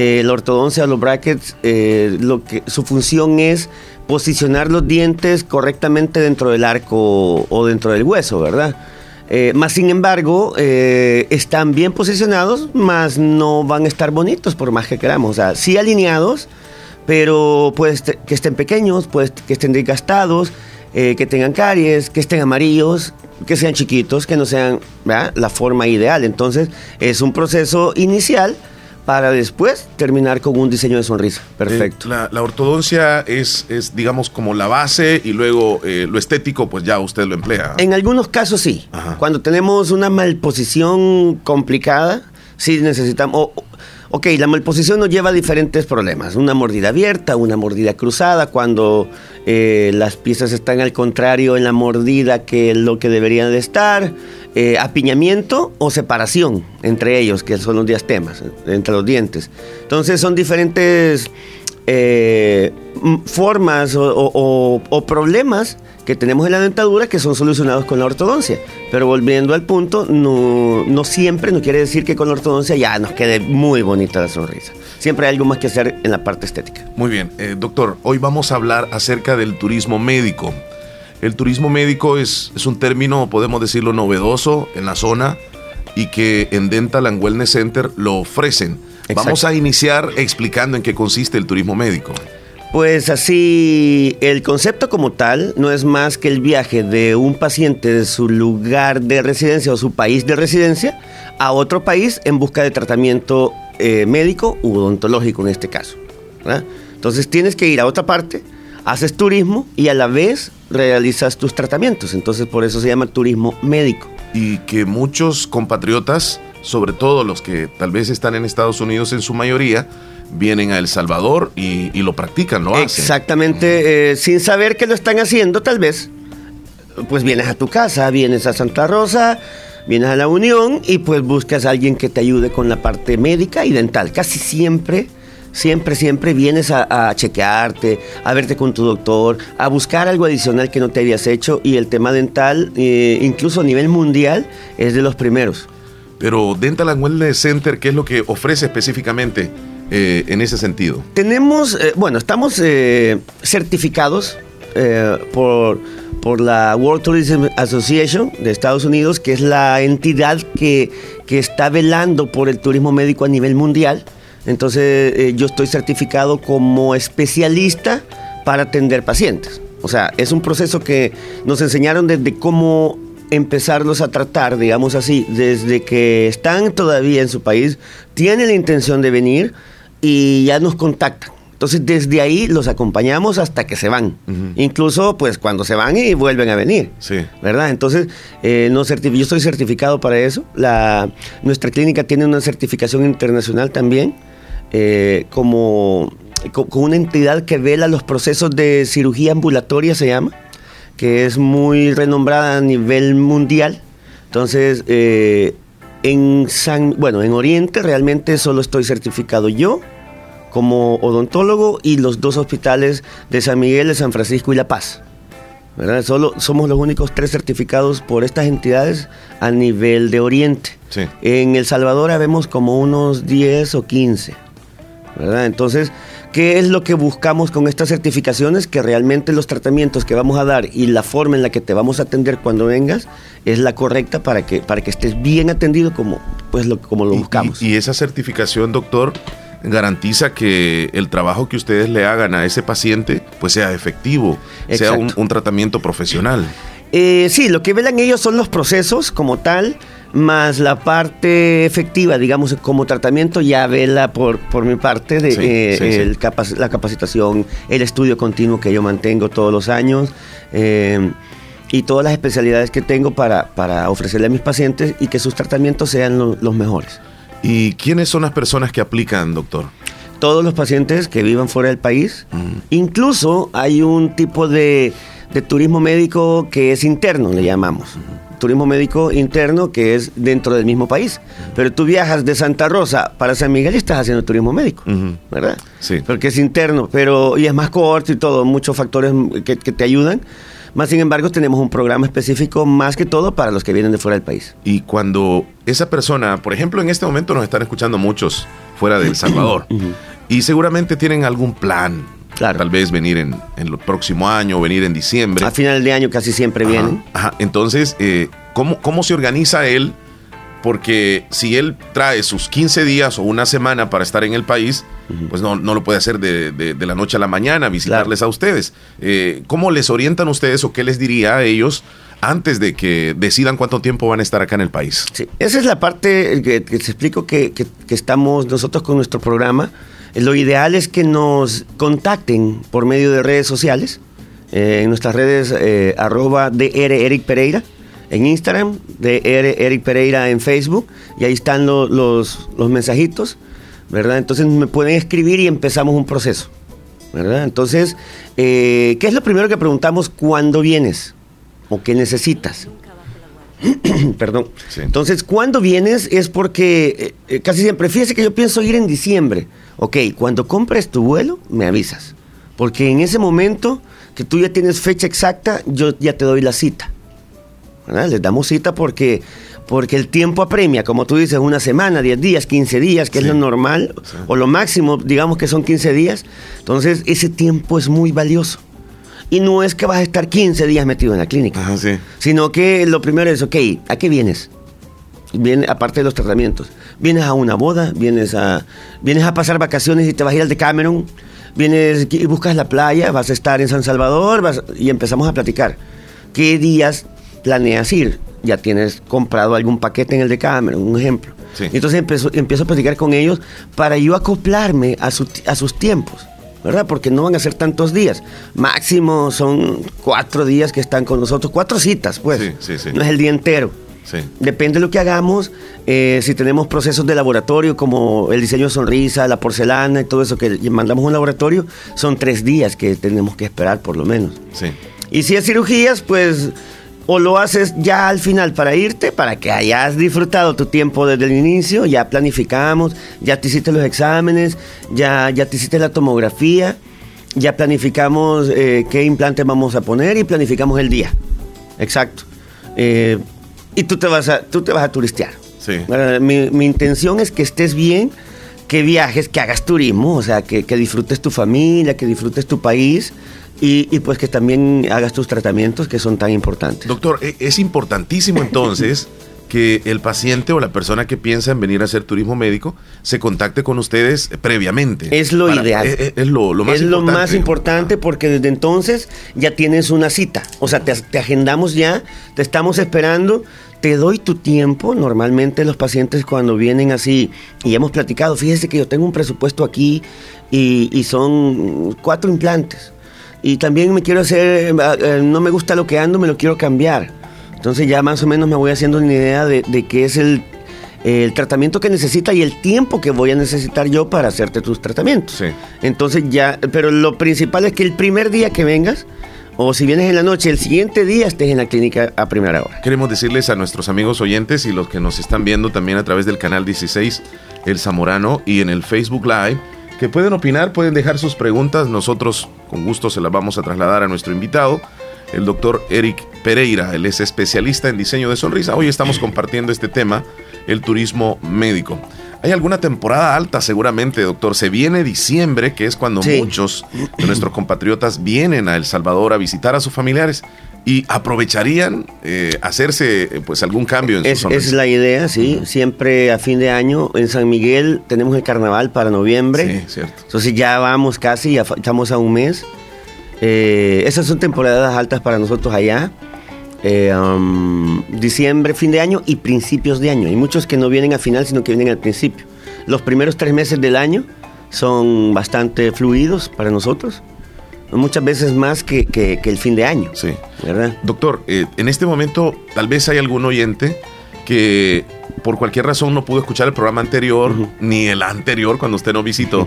eh, la ortodoncia, los brackets, eh, lo que, su función es posicionar los dientes correctamente dentro del arco o dentro del hueso, ¿verdad? Eh, más sin embargo, eh, están bien posicionados, más no van a estar bonitos por más que queramos. O sea, sí alineados, pero pues que estén pequeños, pues que estén desgastados, eh, que tengan caries, que estén amarillos, que sean chiquitos, que no sean la forma ideal. Entonces, es un proceso inicial para después terminar con un diseño de sonrisa. Perfecto. Eh, la, la, ortodoncia es, es, digamos, como la base y luego eh, lo estético, pues ya usted lo emplea. En algunos casos sí. Ajá. Cuando tenemos una malposición complicada, sí necesitamos... O, ok, la malposición nos lleva a diferentes problemas. Una mordida abierta, una mordida cruzada, cuando eh, las piezas están al contrario en la mordida que lo que deberían de estar. Eh, apiñamiento o separación entre ellos, que son los diastemas, entre los dientes. Entonces son diferentes eh, formas o, problemas que tenemos en la dentadura que son solucionados con la ortodoncia. Pero volviendo al punto, no, no siempre, no quiere decir que con la ortodoncia ya nos quede muy bonita la sonrisa. Siempre hay algo más que hacer en la parte estética. Muy bien, eh, doctor, hoy vamos a hablar acerca del turismo médico. El turismo médico es, es, un término, podemos decirlo, novedoso en la zona y que en Dental and Wellness Center lo ofrecen. Exacto. Vamos a iniciar explicando en qué consiste el turismo médico. Pues así, el concepto como tal no es más que el viaje de un paciente de su lugar de residencia o su país de residencia a otro país en busca de tratamiento eh, médico u odontológico en este caso. ¿verdad? Entonces tienes que ir a otra parte, haces turismo y a la vez realizas tus tratamientos. Entonces por eso se llama turismo médico. Y que muchos compatriotas, sobre todo los que tal vez están en Estados Unidos en su mayoría, vienen a El Salvador y, y lo practican, lo hacen. Exactamente, eh, sin saber que lo están haciendo tal vez. Pues vienes a tu casa, vienes a Santa Rosa, vienes a la Unión y pues buscas a alguien que te ayude con la parte médica y dental. Casi siempre siempre, siempre vienes a, a, chequearte, a verte con tu doctor, a buscar algo adicional que no te habías hecho y el tema dental, eh, incluso a nivel mundial, es de los primeros. Pero Dental and Wellness Center, ¿qué es lo que ofrece específicamente eh, en ese sentido? Tenemos, eh, bueno, estamos certificados por, por la World Tourism Association de Estados Unidos, que es la entidad que, que está velando por el turismo médico a nivel mundial. Entonces eh, yo estoy certificado como especialista para atender pacientes. O sea, es un proceso que nos enseñaron desde cómo empezarlos a tratar, digamos así, desde que están todavía en su país, tienen la intención de venir y ya nos contactan. Entonces, desde ahí los acompañamos hasta que se van. Uh -huh. Incluso, pues, cuando se van y vuelven a venir. Sí. ¿Verdad? Entonces, eh, no yo estoy certificado para eso. La, nuestra clínica tiene una certificación internacional también, eh, como con, una entidad que vela los procesos de cirugía ambulatoria, se llama, que es muy renombrada a nivel mundial. Entonces, eh, en San, bueno, en Oriente realmente solo estoy certificado yo como odontólogo y los dos hospitales de San Miguel, de San Francisco y La Paz. ¿verdad? Solo somos los únicos tres certificados por estas entidades a nivel de Oriente. Sí. En El Salvador habemos como unos 10 o 15. ¿Verdad? Entonces, ¿qué es lo que buscamos con estas certificaciones? Que realmente los tratamientos que vamos a dar y la forma en la que te vamos a atender cuando vengas es la correcta para que, para que estés bien atendido como, pues, lo, como lo buscamos. Y, y esa certificación, doctor, garantiza que el trabajo que ustedes le hagan a ese paciente pues sea efectivo, Exacto. sea un, un, tratamiento profesional. Eh, sí, lo que velan ellos son los procesos como tal, más la parte efectiva, digamos, como tratamiento ya vela por, por mi parte de sí, eh, sí, el sí. Capac la capacitación, el estudio continuo que yo mantengo todos los años. Eh, y todas las especialidades que tengo para, para, ofrecerle a mis pacientes y que sus tratamientos sean lo, los mejores. ¿Y quiénes son las personas que aplican, doctor? Todos los pacientes que vivan fuera del país. Mm. Incluso hay un tipo de, de, turismo médico que es interno, le llamamos. Mm. Turismo médico interno que es dentro del mismo país. Pero tú viajas de Santa Rosa para San Miguel y estás haciendo turismo médico. ¿verdad? Sí. Porque es interno, pero y es más corto y todo, muchos factores que, que te ayudan Más sin embargo, tenemos un programa específico más que todo para los que vienen de fuera del país. Y cuando esa persona, por ejemplo, en este momento nos están escuchando muchos fuera de El Salvador, y seguramente tienen algún plan. Claro. Tal vez venir en, el próximo año o venir en diciembre. A final de año casi siempre vienen. Ajá. Entonces, eh, ¿cómo, ¿cómo se organiza él? Porque si él trae sus 15 días o una semana para estar en el país, pues no, no, lo puede hacer de, la noche a la mañana, visitarles a ustedes. Eh, ¿Cómo les orientan ustedes o qué les diría a ellos antes de que decidan cuánto tiempo van a estar acá en el país? Sí, esa es la parte que, que te explico que, que, estamos nosotros con nuestro programa. Lo ideal es que nos contacten por medio de redes sociales, eh, en nuestras redes eh, arroba DR Eric Pereira en Instagram, de Eric Pereira en Facebook, y ahí están los, los mensajitos, ¿verdad? Entonces me pueden escribir y empezamos un proceso, ¿verdad? Entonces, eh, ¿qué es lo primero que preguntamos cuando vienes o qué necesitas? Perdón. Entonces, cuando vienes es porque casi siempre, fíjese que yo pienso ir en diciembre. Ok, cuando compres tu vuelo, me avisas. Porque en ese momento que tú ya tienes fecha exacta, yo ya te doy la cita. Les damos cita porque, porque el tiempo apremia, como tú dices, una semana, 10 días, 15 días, que es lo normal, o lo máximo, digamos que son 15 días. Entonces, ese tiempo es muy valioso. Y no es que vas a estar 15 días metido en la clínica, sino que lo primero es, ok, ¿a qué vienes? Viene, aparte de los tratamientos, vienes a una boda, vienes a, vienes a pasar vacaciones y te vas a ir al de Cameron, vienes y buscas la playa, vas a estar en San Salvador vas, y empezamos a platicar. ¿Qué días planeas ir, ya tienes comprado algún paquete en el de Cameron, un ejemplo. Entonces empiezo, empiezo a platicar con ellos para yo acoplarme a, a sus tiempos. ¿verdad? Porque no van a ser tantos días. Máximo son cuatro días que están con nosotros, cuatro citas, pues. no es el día entero. Depende de lo que hagamos, eh, si tenemos procesos de laboratorio como el diseño de sonrisa, la porcelana y todo eso que mandamos a un laboratorio, son tres días que tenemos que esperar por lo menos. Y si es cirugías, pues o lo haces ya al final para irte, para que hayas disfrutado tu tiempo desde el inicio, ya planificamos, ya te hiciste los exámenes, ya, ya te hiciste la tomografía, ya planificamos eh, qué implante vamos a poner y planificamos el día. Exacto. Eh, y tú te vas a, tú te vas a turistear. Sí. mi, mi, intención es que estés bien, que viajes, que hagas turismo, o sea, que, que disfrutes tu familia, que disfrutes tu país y, pues que también hagas tus tratamientos que son tan importantes. Doctor, e, es importantísimo entonces que el paciente o la persona que piensa en venir a hacer turismo médico se contacte con ustedes previamente. Es lo ideal. Es, e, es, lo, más es lo más importante porque desde entonces ya tienes una cita. O sea, te, agendamos ya, te estamos esperando te doy tu tiempo. Normalmente los pacientes cuando vienen así, y hemos platicado, fíjese que yo tengo un presupuesto aquí y, y son cuatro implantes y también me quiero hacer, eh, eh, no me gusta lo que ando, me lo quiero cambiar. Entonces ya más o menos me voy haciendo una idea de, qué es el, tratamiento que necesita y el tiempo que voy a necesitar yo para hacerte tus tratamientos. Entonces ya, pero lo principal es que el primer día que vengas, o si vienes en la noche, el siguiente día estés en la clínica a primera hora. Queremos decirles a nuestros amigos oyentes y los que nos están viendo también a través del canal 16, El Zamorano, y en el Facebook Live, que pueden opinar, pueden dejar sus preguntas. Nosotros con gusto se las vamos a trasladar a nuestro invitado, el doctor Eric Pereira. Él es especialista en diseño de sonrisa. Hoy estamos compartiendo este tema, el turismo médico. Hay alguna temporada alta seguramente, doctor. Se viene diciembre, que es cuando muchos de nuestros compatriotas vienen a El Salvador a visitar a sus familiares y aprovecharían eh, hacerse eh, pues algún cambio en es, Es la idea, sí. Siempre a fin de año en San Miguel tenemos el carnaval para noviembre. Sí, cierto. Entonces ya vamos casi, ya estamos a un mes. Eh, esas son temporadas altas para nosotros allá. Um, diciembre, fin de año y principios de año. Hay muchos que no vienen a final, sino que vienen al principio. Los primeros tres meses del año son bastante fluidos para nosotros muchas veces más que, que, el fin de año. Sí. ¿verdad? Doctor, eh, en este momento tal vez hay algún oyente que por cualquier razón no pudo escuchar el programa anterior ni el anterior cuando usted no visitó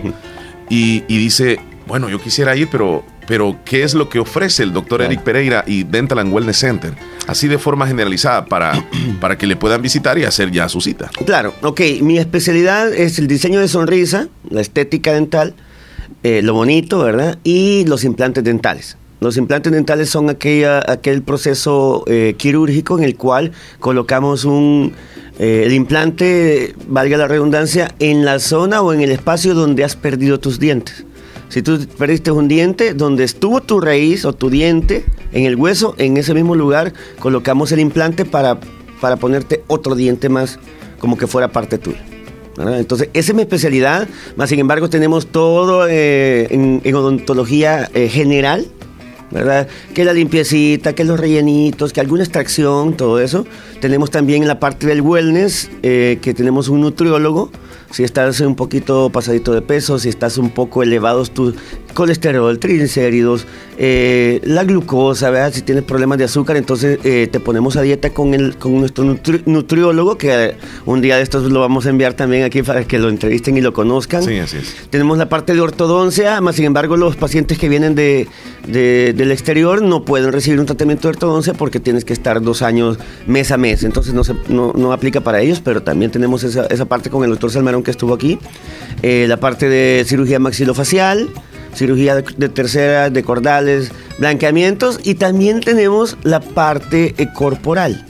y, y, dice, bueno, yo quisiera ir, pero, pero ¿qué es lo que ofrece el doctor Eric Pereira y Dental and Wellness Center? Así de forma generalizada para, para que le puedan visitar y hacer ya su cita. Claro, ok, mi especialidad es el diseño de sonrisa, la estética dental, eh, lo bonito, ¿verdad? Y los implantes dentales. Los implantes dentales son aquella, aquel proceso eh, quirúrgico en el cual colocamos un, eh, el implante, valga la redundancia, en la zona o en el espacio donde has perdido tus dientes. Si tú perdiste un diente, donde estuvo tu raíz o tu diente en el hueso, en ese mismo lugar colocamos el implante para, para ponerte otro diente más, como que fuera parte tuya. Entonces, esa es mi especialidad, más sin embargo tenemos todo eh, en, odontología general, ¿verdad? Que la limpiecita, que los rellenitos, que alguna extracción, todo eso. Tenemos también en la parte del wellness, eh, que tenemos un nutriólogo si estás un poquito pasadito de peso, si estás un poco elevados tu colesterol, triglicéridos, eh, la glucosa, ¿verdad? si tienes problemas de azúcar, entonces eh, te ponemos a dieta con, el, con nuestro nutriólogo, que un día de estos lo vamos a enviar también aquí para que lo entrevisten y lo conozcan. Sí, así es. Tenemos la parte de ortodoncia, más sin embargo los pacientes que vienen de, del exterior no pueden recibir un tratamiento de ortodoncia porque tienes que estar dos años mes a mes, entonces no, se, no, no aplica para ellos, pero también tenemos esa, esa parte con el doctor Salmerón que estuvo aquí, eh, la parte de cirugía maxilofacial, cirugía de, tercera, de cordales, blanqueamientos y también tenemos la parte eh, corporal.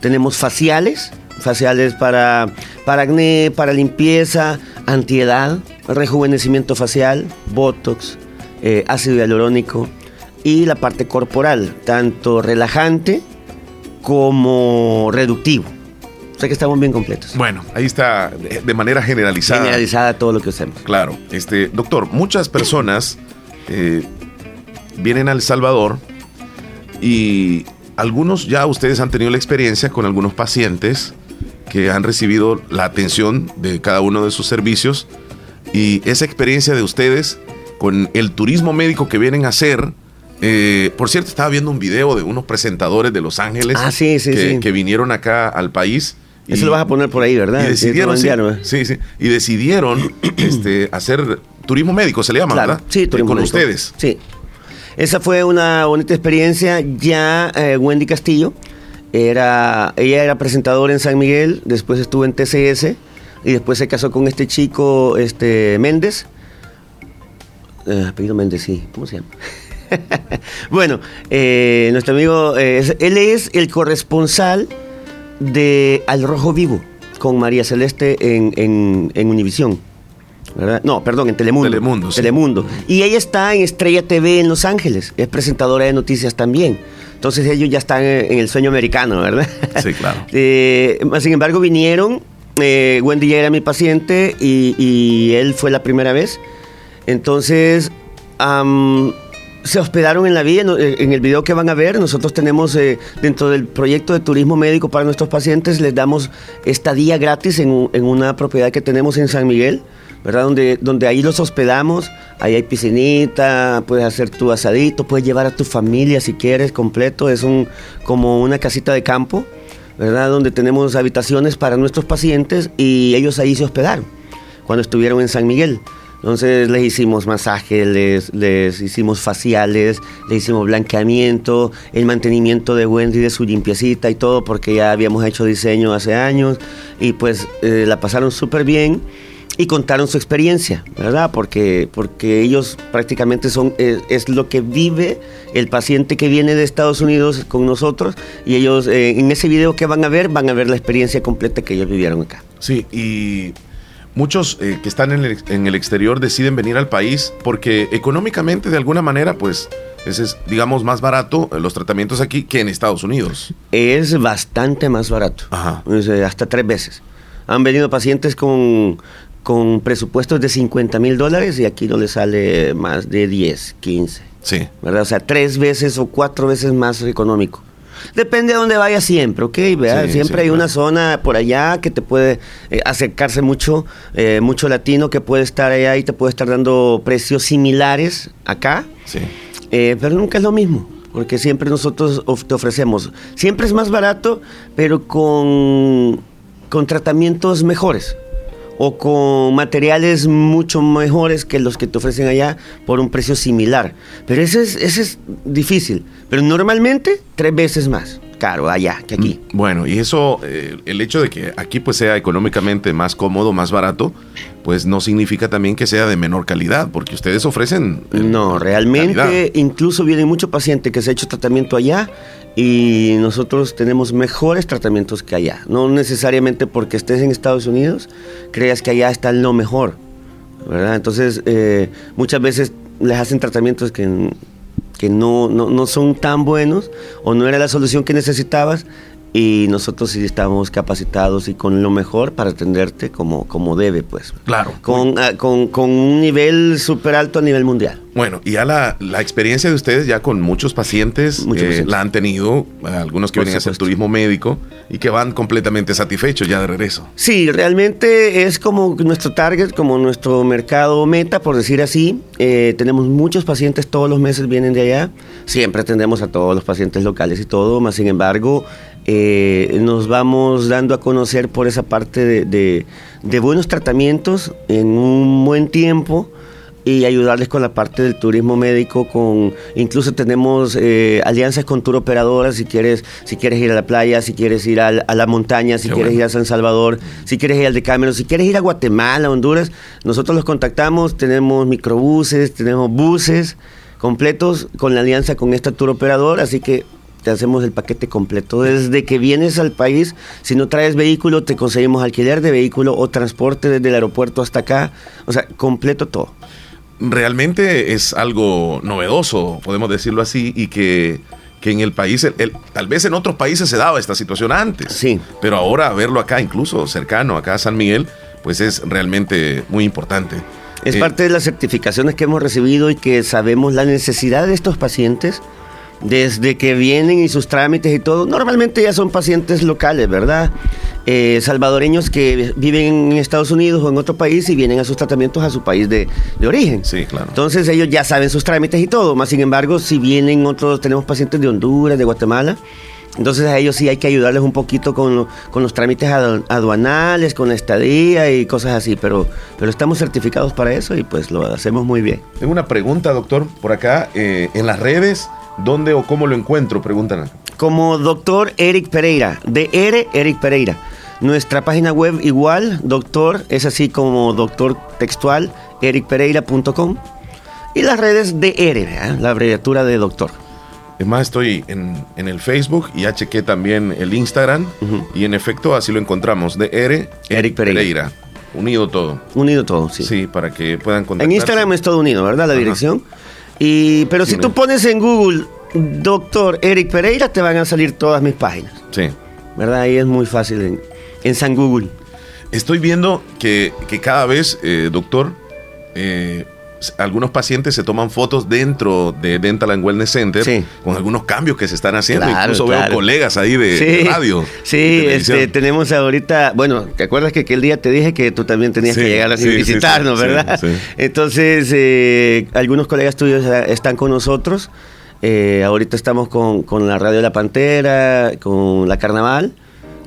Tenemos faciales, faciales para, para acné, para limpieza, antiedad, rejuvenecimiento facial, botox, eh, ácido hialurónico y la parte corporal, tanto relajante como reductivo que estamos bien completos. Bueno, ahí está de manera generalizada. Generalizada todo lo que hacemos. Claro. Este, doctor, muchas personas eh, vienen a El Salvador y algunos ya ustedes han tenido la experiencia con algunos pacientes que han recibido la atención de cada uno de sus servicios y esa experiencia de ustedes con el turismo médico que vienen a hacer. Eh, por cierto, estaba viendo un video de unos presentadores de Los Ángeles ah, que, vinieron acá al país eso lo vas a poner por ahí, ¿verdad? Y decidieron, sí, sí, Y decidieron este, hacer turismo médico, se le llama, ¿verdad? Sí, turismo Con ustedes. Sí. Esa fue una bonita experiencia. Ya eh, Wendy Castillo, era, ella era presentadora en San Miguel, después estuvo en TCS y después se casó con este chico, este Méndez. Eh, apellido Méndez, sí. ¿Cómo se llama? bueno, eh, nuestro amigo, él es el corresponsal de Al Rojo Vivo con María Celeste en, en, en Univisión. ¿verdad? No, perdón, en Telemundo. Telemundo, Telemundo. Y ella está en Estrella TV en Los Ángeles, es presentadora de noticias también. Entonces ellos ya están en el sueño americano, ¿verdad? Sí, claro. Eh, sin embargo, vinieron, eh, Wendy ya era mi paciente y, y, él fue la primera vez. Entonces, se hospedaron en la vía. Eh, en el video que van a ver, nosotros tenemos eh, dentro del proyecto de turismo médico para nuestros pacientes, les damos estadía gratis en, en una propiedad que tenemos en San Miguel. ¿verdad? Donde, donde ahí los hospedamos, ahí hay piscinita, puedes hacer tu asadito, puedes llevar a tu familia si quieres completo, es un, como una casita de campo, ¿verdad? Donde tenemos habitaciones para nuestros pacientes y ellos ahí se hospedaron cuando estuvieron en San Miguel. Entonces les hicimos masajes, les, les, hicimos faciales, les hicimos blanqueamiento, el mantenimiento de Wendy de su limpiecita y todo, porque ya habíamos hecho diseño hace años y pues eh, la pasaron súper bien y contaron su experiencia, ¿verdad? Porque, porque ellos prácticamente son, es, lo que vive el paciente que viene de Estados Unidos con nosotros y ellos eh, en ese video que van a ver, van a ver la experiencia completa que ellos vivieron acá. Sí, y muchos eh, que están en el, exterior deciden venir al país porque económicamente de alguna manera pues es, digamos más barato eh, los tratamientos aquí que en Estados Unidos. Es bastante más barato, Ajá. hasta tres veces. Han venido pacientes con, con presupuestos de 50 mil dólares y aquí no les sale más de 10, 15. Sí. ¿Verdad? O sea, tres veces o cuatro veces más económico. Depende de dónde vaya siempre, ¿ok? siempre hay una zona por allá que te puede eh, acercarse mucho, eh, mucho latino que puede estar allá y te puede estar dando precios similares acá. Sí. Eh, pero nunca es lo mismo, porque siempre nosotros te ofrecemos, siempre es más barato, pero con, con tratamientos mejores o con materiales mucho mejores que los que te ofrecen allá por un precio similar. Pero ese es, ese es difícil. Pero normalmente tres veces más caro allá que aquí. Mm, bueno, y eso, eh, el hecho de que aquí pues sea económicamente más cómodo, más barato, pues no significa también que sea de menor calidad, porque ustedes ofrecen... Eh, no, realmente incluso vienen muchos pacientes que se ha hecho tratamiento allá y nosotros tenemos mejores tratamientos que allá. No necesariamente porque estés en Estados Unidos creas que allá está lo mejor, ¿verdad? Entonces eh, muchas veces les hacen tratamientos que, que no, no, no son tan buenos o no era la solución que necesitabas y nosotros sí estamos capacitados y con lo mejor para atenderte como, como debe, pues. Claro. Con, ah, con, con un nivel súper alto a nivel mundial. Bueno, y ya la, la, experiencia de ustedes ya con muchos pacientes, eh, la han tenido, algunos que vienen a hacer turismo médico y que van completamente satisfechos ya de regreso. Sí, realmente es como nuestro target, como nuestro mercado meta, por decir así. Eh, tenemos muchos pacientes, todos los meses vienen de allá. Siempre atendemos a todos los pacientes locales y todo, más sin embargo, eh, nos vamos dando a conocer por esa parte de, de, buenos tratamientos en un buen tiempo y ayudarles con la parte del turismo médico con incluso tenemos eh, alianzas con tour operadoras si quieres si quieres ir a la playa si quieres ir a, la montaña si quieres ir a San Salvador si quieres ir al Decámero si quieres ir a Guatemala Honduras nosotros los contactamos tenemos microbuses tenemos buses completos con la alianza con esta tour operadora así que te hacemos el paquete completo. Desde que vienes al país, si no traes vehículo, te conseguimos alquiler de vehículo o transporte desde el aeropuerto hasta acá. O sea, completo todo. Realmente es algo novedoso, podemos decirlo así, y que, en el país, tal vez en otros países se daba esta situación antes. Sí. Pero ahora verlo acá, incluso cercano, acá a San Miguel, pues es realmente muy importante. Es eh, parte de las certificaciones que hemos recibido y que sabemos la necesidad de estos pacientes desde que vienen y sus trámites y todo, normalmente ya son pacientes locales, ¿verdad? Eh, salvadoreños que viven en Estados Unidos o en otro país y vienen a sus tratamientos a su país de, origen. Sí, claro. Entonces ellos ya saben sus trámites y todo, más sin embargo, si vienen otros, tenemos pacientes de Honduras, de Guatemala, entonces a ellos sí hay que ayudarles un poquito con, con, los trámites aduanales, con la estadía y cosas así, pero, pero estamos certificados para eso y pues lo hacemos muy bien. Tengo una pregunta, doctor, por acá, eh, en las redes ¿Dónde o cómo lo encuentro? Preguntan. Como doctor Eric Pereira, DR Eric Pereira. Nuestra página web igual, doctor, es así como doctor textual, ericpereira.com. Y las redes DR, la abreviatura de doctor. Es más, estoy en, el Facebook y ya chequé también el Instagram. Y en efecto, así lo encontramos. DR Eric Pereira. Unido todo. Unido todo, sí. Sí, para que puedan contactar. En Instagram es todo unido, ¿verdad? La dirección. Y, pero si tú pones en Google doctor Eric Pereira, te van a salir todas mis páginas. Sí. ¿Verdad? Ahí es muy fácil en, San Google. Estoy viendo que, cada vez, eh, doctor, eh, algunos pacientes se toman fotos dentro de Dental and Wellness Center con algunos cambios que se están haciendo. Incluso veo colegas ahí de, radio. Sí, este, tenemos ahorita, bueno, ¿te acuerdas que aquel día te dije que tú también tenías que llegar a visitarnos, verdad? Entonces, eh, algunos colegas tuyos están con nosotros. Eh, ahorita estamos con, con la Radio de la Pantera, con la Carnaval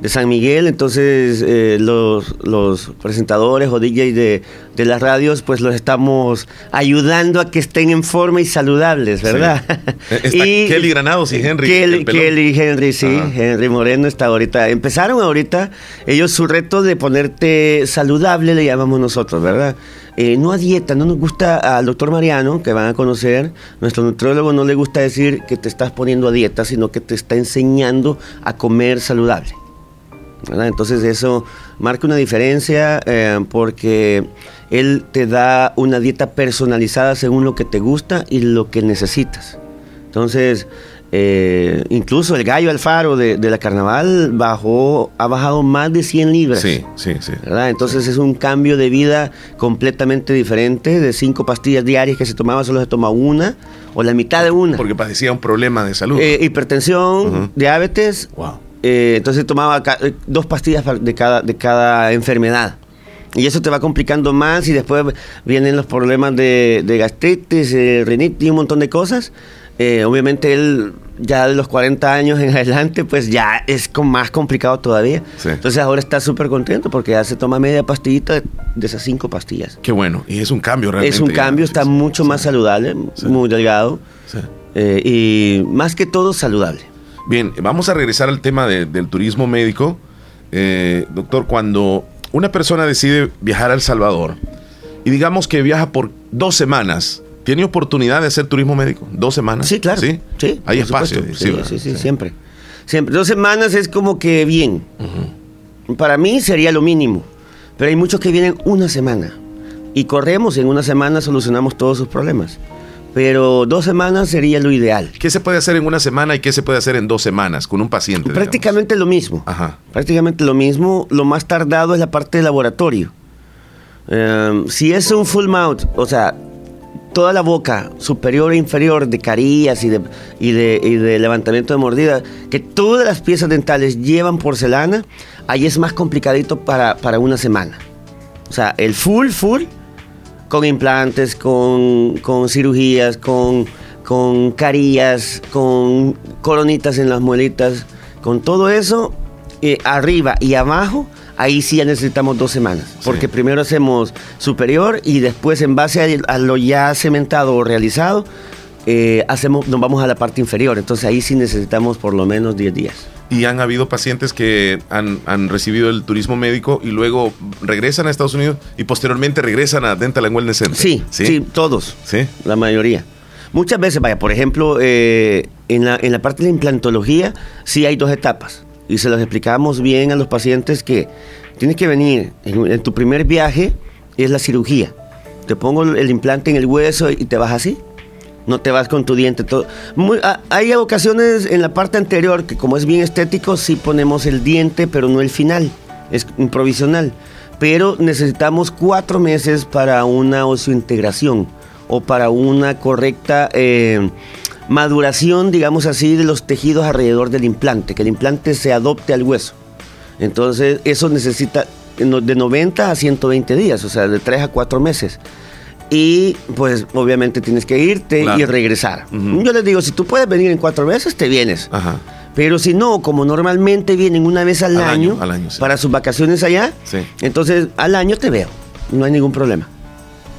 de San Miguel, entonces eh, los, los, presentadores o DJs de, de, las radios, pues los estamos ayudando a que estén en forma y saludables, ¿verdad? y, Kelly Granados y Henry. Kelly, y Henry, sí, Henry Moreno está ahorita. Empezaron ahorita ellos su reto de ponerte saludable, le llamamos nosotros, ¿verdad? Eh, no a dieta, no nos gusta al doctor Mariano, que van a conocer, nuestro nutriólogo no le gusta decir que te estás poniendo a dieta, sino que te está enseñando a comer saludable. Entonces eso marca una diferencia eh, porque él te da una dieta personalizada según lo que te gusta y lo que necesitas. Entonces, eh, incluso el gallo Alfaro de, de, la carnaval bajó, ha bajado más de 100 libras. Sí, sí, sí. Entonces es un cambio de vida completamente diferente. De cinco pastillas diarias que se tomaba, solo se toma una o la mitad de una. Porque padecía un problema de salud. Eh, hipertensión, diabetes. Wow eh, entonces tomaba eh, dos pastillas de cada, de cada enfermedad. Y eso te va complicando más y después vienen los problemas de, gastritis, eh, rinitis y un montón de cosas. obviamente él ya de los 40 años en adelante, pues ya es más complicado todavía. Entonces ahora está súper contento porque ya se toma media pastillita de esas cinco pastillas. Qué bueno, y es un cambio realmente. Es un cambio, está mucho más saludable, muy delgado y más que todo saludable. Bien, vamos a regresar al tema del turismo médico. Eh, doctor, cuando una persona decide viajar a El Salvador y digamos que viaja por dos semanas. ¿Tiene oportunidad de hacer turismo médico? ¿Dos semanas? Sí, claro. Sí, sí hay espacio. Sí sí, sí, siempre. Siempre. Dos semanas es como que bien. Para mí sería lo mínimo. Pero hay muchos que vienen una semana. Y corremos, en una semana solucionamos todos sus problemas pero dos semanas sería lo ideal. ¿Qué se puede hacer en una semana y qué se puede hacer en dos semanas con un paciente? Prácticamente lo mismo. Ajá. Prácticamente lo mismo. Lo más tardado es la parte de laboratorio. Em, si es un full mouth, o sea, toda la boca superior e inferior de carillas y de, y de, levantamiento de mordida, que todas las piezas dentales llevan porcelana, ahí es más complicadito para, para una semana. O sea, el full, full con implantes, con, cirugías, con, con carillas, con coronitas en las muelitas, con todo eso, eh, arriba y abajo, ahí sí ya necesitamos dos semanas. Porque primero hacemos superior y después en base a, lo ya cementado o realizado, eh, hacemos, nos vamos a la parte inferior. Entonces ahí sí necesitamos por lo menos 10 días y han habido pacientes que han, recibido el turismo médico y luego regresan a Estados Unidos y posteriormente regresan a Dental and Wellness Center. Sí, sí, todos. Sí. La mayoría. Muchas veces, vaya, por ejemplo, eh, en, la, en la parte de implantología sí hay dos etapas y se las explicamos bien a los pacientes que tienes que venir en, tu primer viaje es la cirugía. Te pongo el implante en el hueso y te vas así no te vas con tu diente. Todo. hay ocasiones en la parte anterior que como es bien estético, sí ponemos el diente, pero no el final, es provisional. Pero necesitamos cuatro meses para una integración o para una correcta eh, maduración, digamos así, de los tejidos alrededor del implante, que el implante se adopte al hueso. Entonces, eso necesita de 90 a 120 días, o sea, de 3 a 4 meses y pues obviamente tienes que irte y regresar. Yo les digo, si tú puedes venir en cuatro veces, te vienes. Pero si no, como normalmente vienen una vez al, año, para sus vacaciones allá, entonces al año te veo, no hay ningún problema.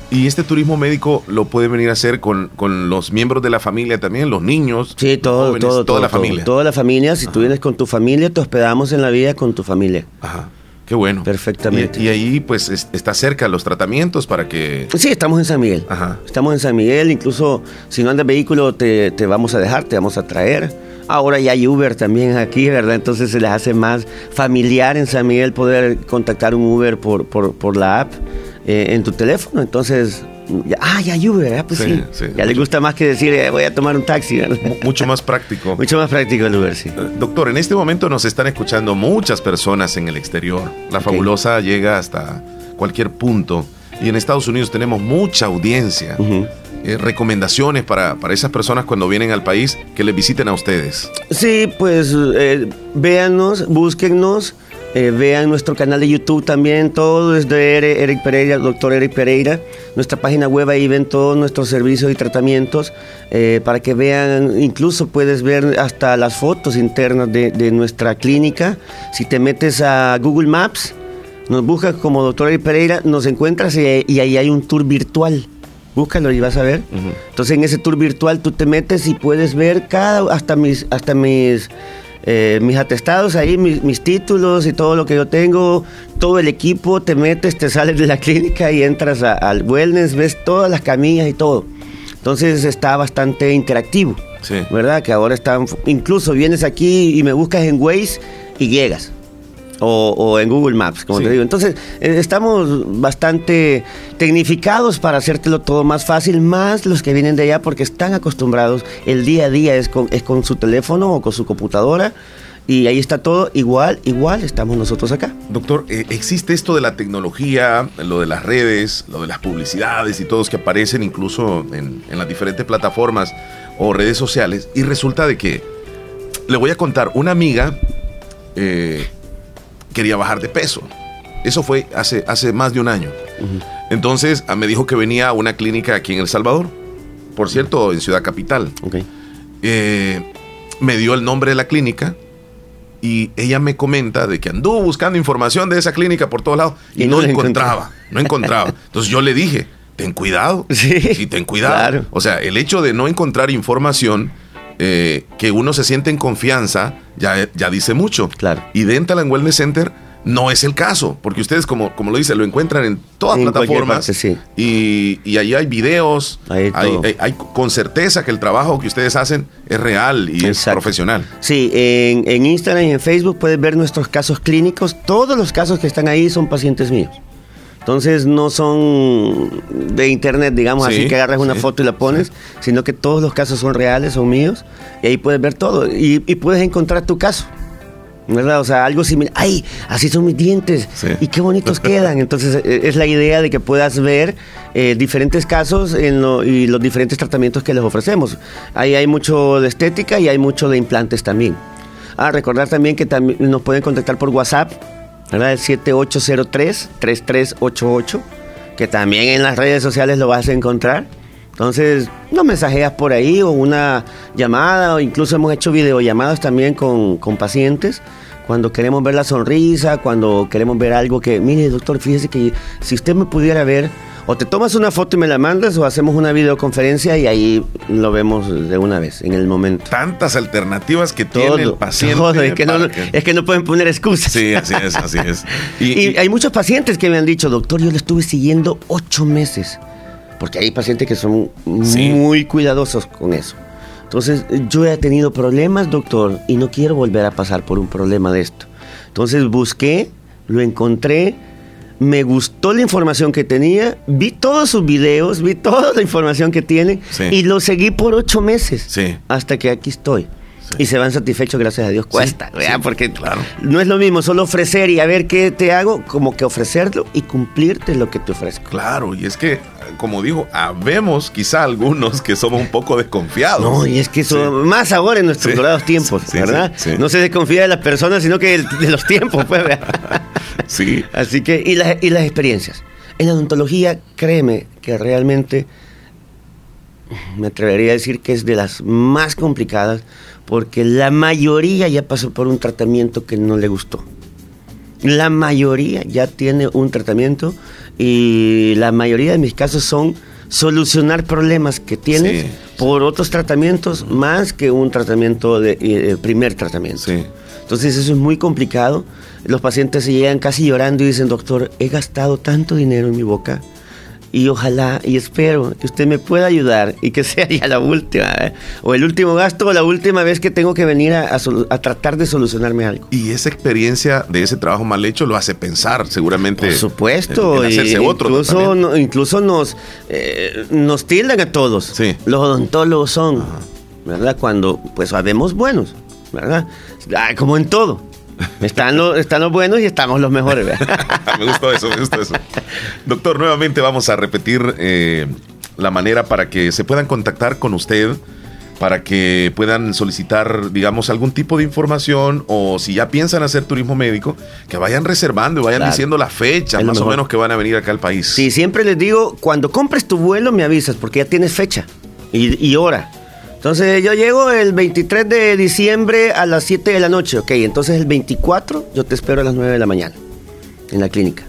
¿Y este turismo médico lo puede venir a hacer con, los miembros de la familia también, los niños? Sí, todo, todo, toda la familia. Toda la familia, si tú vienes con tu familia, te hospedamos en la vida con tu familia. Ajá. Qué bueno. Perfectamente. Y, ahí pues está cerca los tratamientos para que... Sí, estamos en San Miguel. Ajá. Estamos en San Miguel, incluso si no andas vehículo te, vamos a dejar, te vamos a traer. Ahora ya hay Uber también aquí, ¿verdad? Entonces se les hace más familiar en San Miguel poder contactar un Uber por, por, la app eh, en tu teléfono. Entonces ah, ya Uber, ah, pues sí. Ya le gusta más que decir, eh, voy a tomar un taxi. Mucho más práctico. Mucho más práctico el Uber, sí. Eh, doctor, en este momento nos están escuchando muchas personas en el exterior. La fabulosa llega hasta cualquier punto. Y en Estados Unidos tenemos mucha audiencia. Eh, recomendaciones para, para, esas personas cuando vienen al país que les visiten a ustedes. Sí, pues véanos, búsquennos. Eh, vean nuestro canal de YouTube también, todo es de Eric Pereira, doctor Eric Pereira. Nuestra página web ahí ven todos nuestros servicios y tratamientos eh, para que vean, incluso puedes ver hasta las fotos internas de, nuestra clínica. Si te metes a Google Maps, nos buscas como doctor Eric Pereira, nos encuentras y, ahí hay un tour virtual. Búscalo y vas a ver. Entonces en ese tour virtual tú te metes y puedes ver cada, hasta mis, hasta mis eh, mis atestados ahí, mis, títulos y todo lo que yo tengo, todo el equipo, te metes, te sales de la clínica y entras al wellness, ves todas las camillas y todo. Entonces está bastante interactivo, ¿verdad? Que ahora están, incluso vienes aquí y me buscas en Waze y llegas o, en Google Maps, como te digo. Entonces, eh, estamos bastante tecnificados para hacértelo todo más fácil, más los que vienen de allá porque están acostumbrados, el día a día es con, es con su teléfono o con su computadora. Y ahí está todo igual, igual estamos nosotros acá. Doctor, eh, existe esto de la tecnología, lo de las redes, lo de las publicidades y todos que aparecen incluso en, las diferentes plataformas o redes sociales. Y resulta de que, le voy a contar, una amiga eh, quería bajar de peso. Eso fue hace, hace más de un año. Entonces ah, me dijo que venía a una clínica aquí en El Salvador, por cierto, en Ciudad Capital. Eh, me dio el nombre de la clínica y ella me comenta de que anduvo buscando información de esa clínica por todos lados y, no, encontraba, no encontraba. Entonces yo le dije, ten cuidado, sí, ten cuidado. O sea, el hecho de no encontrar información eh, que uno se siente en confianza, ya, ya dice mucho. Claro. Y Dental and Wellness Center no es el caso, porque ustedes, como, como lo dice, lo encuentran en todas plataformas. y, y, ahí hay videos, hay, con certeza que el trabajo que ustedes hacen es real y es profesional. Sí, en, en Instagram y en Facebook puedes ver nuestros casos clínicos. Todos los casos que están ahí son pacientes míos. Entonces no son de internet, digamos así, que agarras una foto y la pones, sino que todos los casos son reales, son míos, y ahí puedes ver todo y, y puedes encontrar tu caso. ¿verdad? O sea, algo similar. ¡Ay! Así son mis dientes. Y qué bonitos quedan. Entonces, e, es la idea de que puedas ver eh, diferentes casos en y los diferentes tratamientos que les ofrecemos. Ahí hay mucho de estética y hay mucho de implantes también. Ah, recordar también que también nos pueden contactar por WhatsApp, ¿verdad? El 7803-3388, que también en las redes sociales lo vas a encontrar. Entonces, no mensajeas por ahí o una llamada, o incluso hemos hecho videollamadas también con, con pacientes cuando queremos ver la sonrisa, cuando queremos ver algo que, mire doctor, fíjese que si usted me pudiera ver, o te tomas una foto y me la mandas, o hacemos una videoconferencia y ahí lo vemos de una vez, en el momento. Tantas alternativas que tiene el paciente. es, que no, es, que no, pueden poner excusas. Sí, así es, así es. y hay muchos pacientes que me han dicho, doctor, yo le estuve siguiendo ocho meses porque hay pacientes que son muy cuidadosos con eso. Entonces, yo he tenido problemas, doctor, y no quiero volver a pasar por un problema de esto. Entonces, busqué, lo encontré, me gustó la información que tenía, vi todos sus videos, vi toda la información que tiene y lo seguí por ocho meses hasta que aquí estoy. Y se van satisfechos, gracias a Dios. Cuesta, porque claro. no es lo mismo solo ofrecer y a ver qué te hago, como que ofrecerlo y cumplirte lo que te ofrezco. Claro, y es que, como digo, habemos quizá algunos que somos un poco desconfiados. No, y es que son más ahora en nuestros dorados tiempos, ¿verdad? No se desconfía de las personas, sino que de los tiempos, pues. sí. Así que, y, y las experiencias. En la odontología, créeme que realmente me atrevería a decir que es de las más complicadas porque la mayoría ya pasó por un tratamiento que no le gustó. La mayoría ya tiene un tratamiento y la mayoría de mis casos son solucionar problemas que tienes por otros tratamientos más que un tratamiento de eh, primer tratamiento. Entonces eso es muy complicado. Los pacientes se llegan casi llorando y dicen, doctor, he gastado tanto dinero en mi boca y ojalá y espero que usted me pueda ayudar y que sea ya la última, ¿eh? o el último gasto o la última vez que tengo que venir a, tratar de solucionarme algo. Y esa experiencia de ese trabajo mal hecho lo hace pensar seguramente. Por supuesto, incluso, incluso nos, eh, nos tildan a todos. Los odontólogos son, ¿verdad? Cuando pues sabemos buenos, ¿verdad? Ah, como en todo. Están los, están los buenos y estamos los mejores. me gustó eso, me gustó eso. Doctor, nuevamente vamos a repetir eh, la manera para que se puedan contactar con usted, para que puedan solicitar, digamos, algún tipo de información o si ya piensan hacer turismo médico, que vayan reservando y vayan diciendo la fecha más o menos que van a venir acá al país. Sí, siempre les digo, cuando compres tu vuelo me avisas porque ya tienes fecha y, y hora. Entonces yo llego el 23 de diciembre a las 7 de la noche, ok, entonces el 24 yo te espero a las 9 de la mañana en la clínica.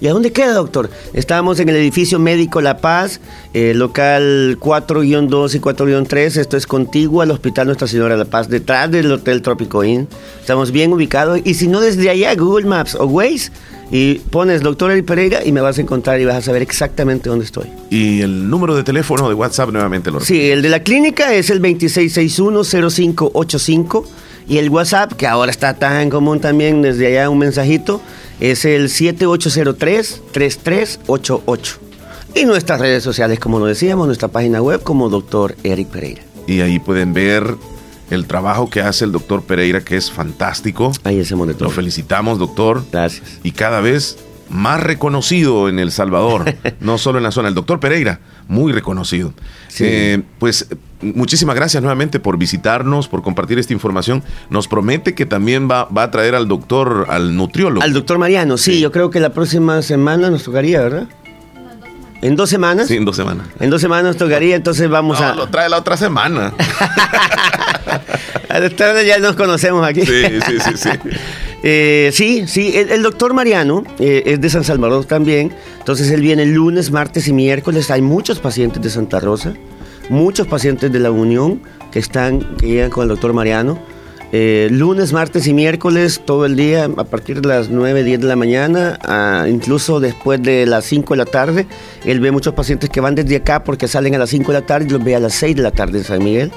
¿Y a dónde queda, doctor? Estábamos en el edificio médico La Paz, eh, local 4-2 y 4-3. Esto es contiguo al Hospital Nuestra Señora La Paz, detrás del Hotel Trópico Inn. Estamos bien ubicados. Y si no, desde allá, Google Maps o Waze, y pones doctor Eri Pereira y me vas a encontrar y vas a saber exactamente dónde estoy. ¿Y el número de teléfono de WhatsApp nuevamente lo Sí, el de la clínica es el 2661-0585 y el WhatsApp, que ahora está tan común también desde allá un mensajito, es el 7803-3388. Y nuestras redes sociales, como lo decíamos, nuestra página web como doctor Eric Pereira. Y ahí pueden ver el trabajo que hace el doctor Pereira, que es fantástico. Ahí ese monitor. Lo felicitamos, doctor. Gracias. Y cada vez más reconocido en El Salvador, no solo en la zona. El doctor Pereira, muy reconocido. Eh, pues muchísimas gracias nuevamente por visitarnos, por compartir esta información. Nos promete que también va, va a traer al doctor, al nutriólogo. Al doctor Mariano, sí, yo creo que la próxima semana nos tocaría, ¿verdad? ¿En dos semanas? Sí, en dos semanas. En dos semanas tocaría, entonces vamos a. Lo trae la otra semana. ya nos conocemos aquí. Sí, sí, sí, sí. Eh, sí, sí, el, doctor Mariano eh, es de San Salvador también, entonces él viene lunes, martes y miércoles. Hay muchos pacientes de Santa Rosa, muchos pacientes de la Unión que están, que llegan con el doctor Mariano. Eh, lunes, martes y miércoles, todo el día, a partir de las 9, 10 de la mañana, incluso después de las 5 de la tarde. Él ve muchos pacientes que van desde acá porque salen a las 5 de la tarde y los ve a las 6 de la tarde en San Miguel.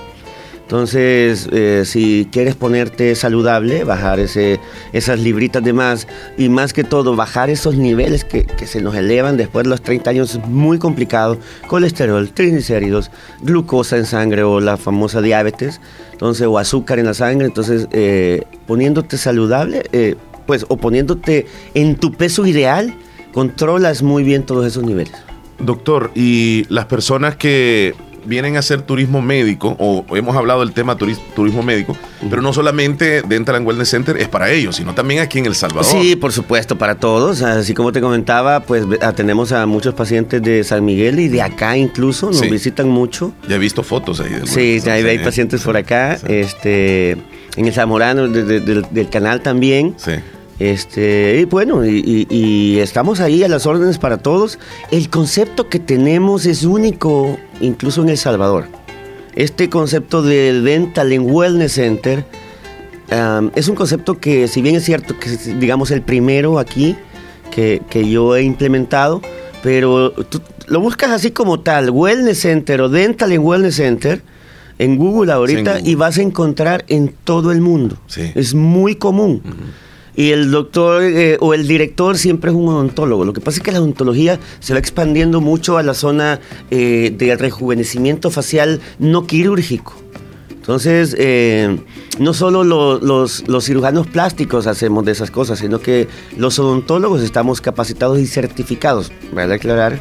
Entonces, eh, si quieres ponerte saludable, bajar ese, esas libritas de más y más que todo, bajar esos niveles que, se nos elevan después de los 30 años es muy complicado. Colesterol, triglicéridos, glucosa en sangre o la famosa diabetes, entonces, o azúcar en la sangre. Entonces, eh, poniéndote saludable, eh, pues, o poniéndote en tu peso ideal, controlas muy bien todos esos niveles. Doctor, y las personas que vienen a hacer turismo médico, o hemos hablado del tema turismo médico, pero no solamente Dental and Wellness Center es para ellos, sino también aquí en El Salvador. Sí, por supuesto, para todos. Así como te comentaba, pues tenemos a muchos pacientes de San Miguel y de acá incluso, nos visitan mucho. Ya he visto fotos ahí. Del sí, hay, hay, pacientes por acá, este, en el Zamorano del canal también. Sí. Este, y bueno, y, estamos ahí a las órdenes para todos. El concepto que tenemos es único, incluso en El Salvador. Este concepto de Dental and Wellness Center es un concepto que, si bien es cierto que es, digamos, el primero aquí que, yo he implementado, pero tú lo buscas así como tal, Wellness Center o Dental and Wellness Center, en Google ahorita y vas a encontrar en todo el mundo. Es muy común. Y el doctor eh, o el director siempre es un odontólogo. Lo que pasa es que la odontología se va expandiendo mucho a la zona eh, de rejuvenecimiento facial no quirúrgico. Entonces, eh, no solo los, los, cirujanos plásticos hacemos de esas cosas, sino que los odontólogos estamos capacitados y certificados, ¿verdad? Aclarar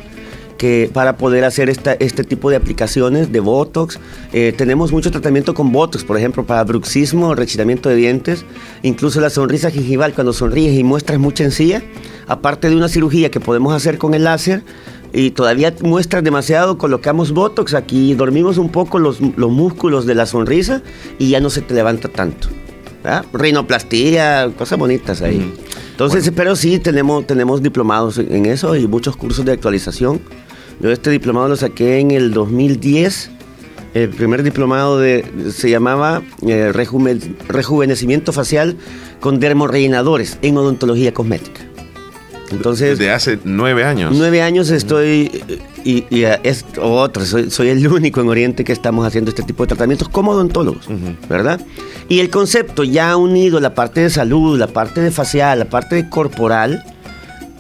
que para poder hacer esta, este tipo de aplicaciones de Botox. Eh, tenemos mucho tratamiento con Botox, por ejemplo, para bruxismo, rechinamiento de dientes, incluso la sonrisa gingival, cuando sonríes y muestras mucha encía, aparte de una cirugía que podemos hacer con el láser, y todavía muestras demasiado, colocamos Botox aquí, dormimos un poco los, los músculos de la sonrisa y ya no se te levanta tanto. Rinoplastía, cosas bonitas ahí. Entonces, pero sí, tenemos, tenemos diplomados en eso y muchos cursos de actualización. Yo este diplomado lo saqué en el 2010. El primer diplomado de, se llamaba eh, rejuvenecimiento facial con dermorellenadores en odontología cosmética. Entonces, Desde hace nueve años. Nueve años estoy, y, es otro, soy, el único en Oriente que estamos haciendo este tipo de tratamientos como odontólogos, ¿verdad? Y el concepto ya unido la parte de salud, la parte de facial, la parte de corporal,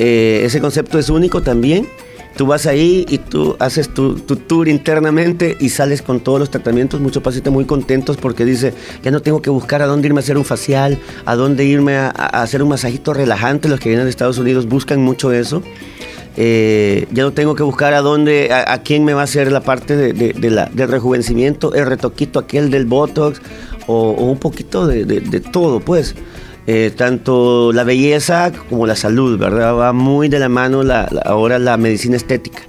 eh, ese concepto es único también Tú vas ahí y tú haces tu, tour internamente y sales con todos los tratamientos. Muchos pacientes muy contentos porque dice, ya no tengo que buscar a dónde irme a hacer un facial, a dónde irme a, hacer un masajito relajante. Los que vienen de Estados Unidos buscan mucho eso. Eh, ya no tengo que buscar a dónde, a, quién me va a hacer la parte de, la, del rejuvenecimiento, el retoquito aquel del Botox o, un poquito de, de todo, pues. Eh, tanto la belleza como la salud, ¿verdad? Va muy de la mano ahora la medicina estética.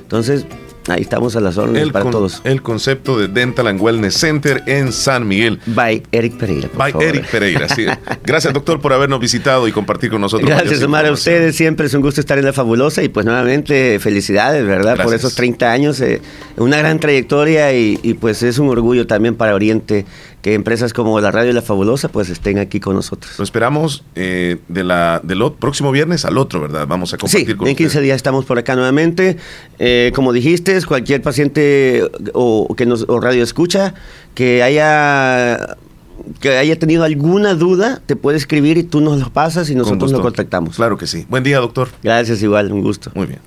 Entonces, Ahí estamos a las órdenes para todos. El concepto de Dental and Wellness Center en San Miguel. By Eric Pereira. By Eric Pereira, sí. Gracias, doctor, por habernos visitado y compartir con nosotros. Gracias, Omar, a ustedes. Siempre es un gusto estar en La Fabulosa y pues nuevamente felicidades, ¿verdad? Por esos 30 años. Eh, una gran trayectoria y, y, pues es un orgullo también para Oriente que empresas como la Radio La Fabulosa pues estén aquí con nosotros. Lo esperamos eh, de la, del próximo viernes al otro, ¿verdad? Vamos a compartir sí, en 15 días estamos por acá nuevamente. Eh, como dijiste, cualquier paciente o, que nos o radio escucha que haya que haya tenido alguna duda, te puede escribir y tú nos lo pasas y nosotros lo contactamos. Claro que sí. Buen día, doctor. Gracias, igual, un gusto. Muy bien.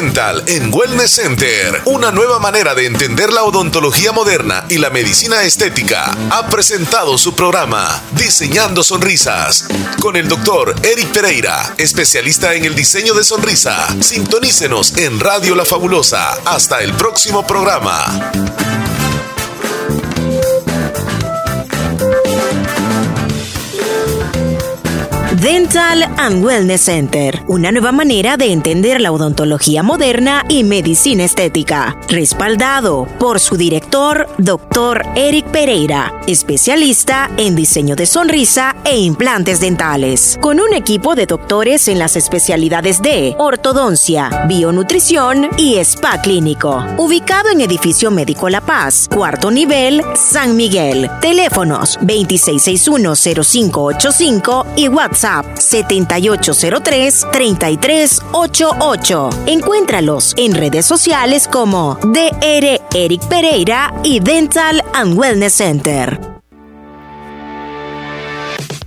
En Wellness Center, una nueva manera de entender la odontología moderna y la medicina estética, ha presentado su programa Diseñando Sonrisas con el doctor Eric Pereira, especialista en el diseño de sonrisa. Sintonícenos en Radio La Fabulosa. Hasta el próximo programa. Dental and Wellness Center, una nueva manera de entender la odontología moderna y medicina estética, respaldado por su director, Dr. Eric Pereira, especialista en diseño de sonrisa e implantes dentales, con un equipo de doctores en las especialidades de ortodoncia, bionutrición y spa clínico, ubicado en edificio médico La Paz, cuarto nivel, San Miguel. Teléfonos 26610585 y WhatsApp 7803-3388. Encuéntralos en redes sociales como DR Eric Pereira y Dental and Wellness Center.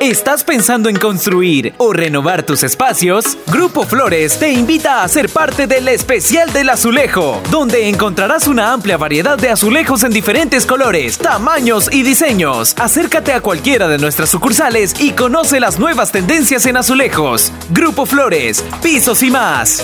¿Estás pensando en construir o renovar tus espacios? Grupo Flores te invita a ser parte del especial del azulejo, donde encontrarás una amplia variedad de azulejos en diferentes colores, tamaños y diseños. Acércate a cualquiera de nuestras sucursales y conoce las nuevas tendencias en azulejos. Grupo Flores, pisos y más.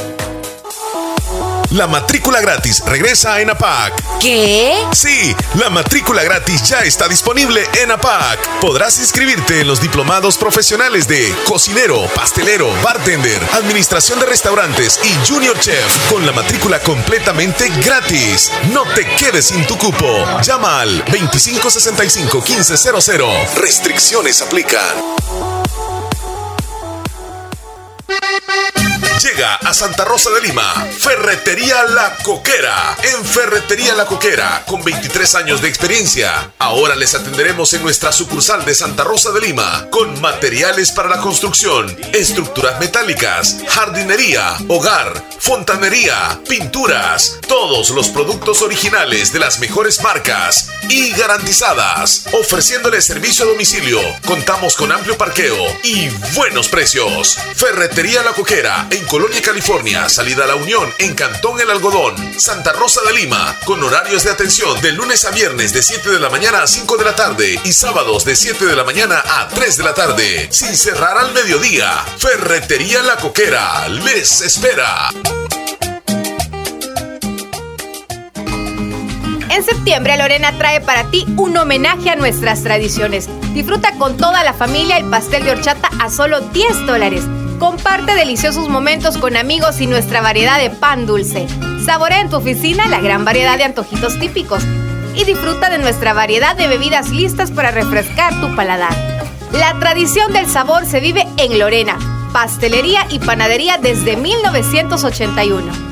La matrícula gratis regresa en APAC. ¿Qué? Sí, la matrícula gratis ya está disponible en APAC. Podrás inscribirte en los diplomados profesionales de cocinero, pastelero, bartender, administración de restaurantes y junior chef con la matrícula completamente gratis. No te quedes sin tu cupo. Llama al 2565 1500. Restricciones aplican. Llega a Santa Rosa de Lima, Ferretería La Coquera. En Ferretería La Coquera, con 23 años de experiencia. Ahora les atenderemos en nuestra sucursal de Santa Rosa de Lima, con materiales para la construcción, estructuras metálicas, jardinería, hogar, fontanería, pinturas, todos los productos originales de las mejores marcas y garantizadas. Ofreciéndole servicio a domicilio, contamos con amplio parqueo y buenos precios. Ferretería La Coquera, en Colonia, California, salida a la Unión, en Cantón El Algodón, Santa Rosa de Lima, con horarios de atención de lunes a viernes de 7 de la mañana a 5 de la tarde y sábados de 7 de la mañana a 3 de la tarde, sin cerrar al mediodía. Ferretería La Coquera les espera. En septiembre, Lorena trae para ti un homenaje a nuestras tradiciones. Disfruta con toda la familia el pastel de horchata a solo 10 dólares. Comparte deliciosos momentos con amigos y nuestra variedad de pan dulce. Saborea en tu oficina la gran variedad de antojitos típicos. Y disfruta de nuestra variedad de bebidas listas para refrescar tu paladar. La tradición del sabor se vive en Lorena, pastelería y panadería desde 1981.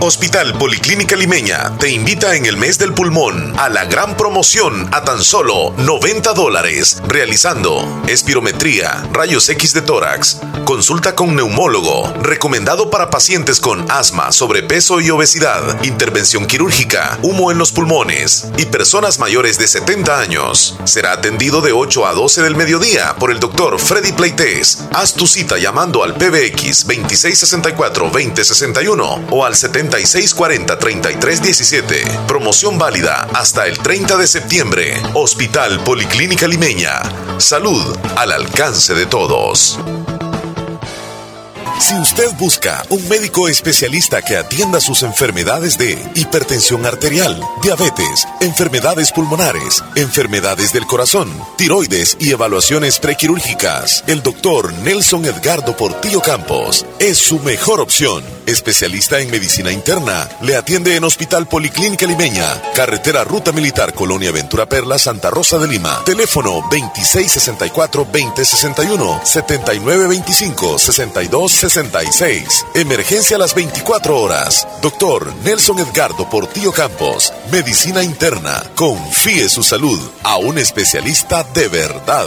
Hospital Policlínica Limeña te invita en el mes del pulmón a la gran promoción a tan solo 90 dólares, realizando espirometría, rayos X de tórax, consulta con neumólogo, recomendado para pacientes con asma, sobrepeso y obesidad, intervención quirúrgica, humo en los pulmones y personas mayores de 70 años. Será atendido de 8 a 12 del mediodía por el doctor Freddy Pleites. Haz tu cita llamando al PBX 2664-2061 o al 70 3640-3317. Promoción válida hasta el 30 de septiembre. Hospital Policlínica Limeña. Salud al alcance de todos. Si usted busca un médico especialista que atienda sus enfermedades de hipertensión arterial, diabetes, enfermedades pulmonares, enfermedades del corazón, tiroides y evaluaciones prequirúrgicas, el doctor Nelson Edgardo Portillo Campos es su mejor opción. Especialista en medicina interna, le atiende en Hospital Policlínica Limeña, Carretera Ruta Militar Colonia Ventura Perla, Santa Rosa de Lima. Teléfono 2664-2061, 7925-6266. Emergencia a las 24 horas. Doctor Nelson Edgardo Portillo Campos, Medicina Interna. Confíe su salud a un especialista de verdad.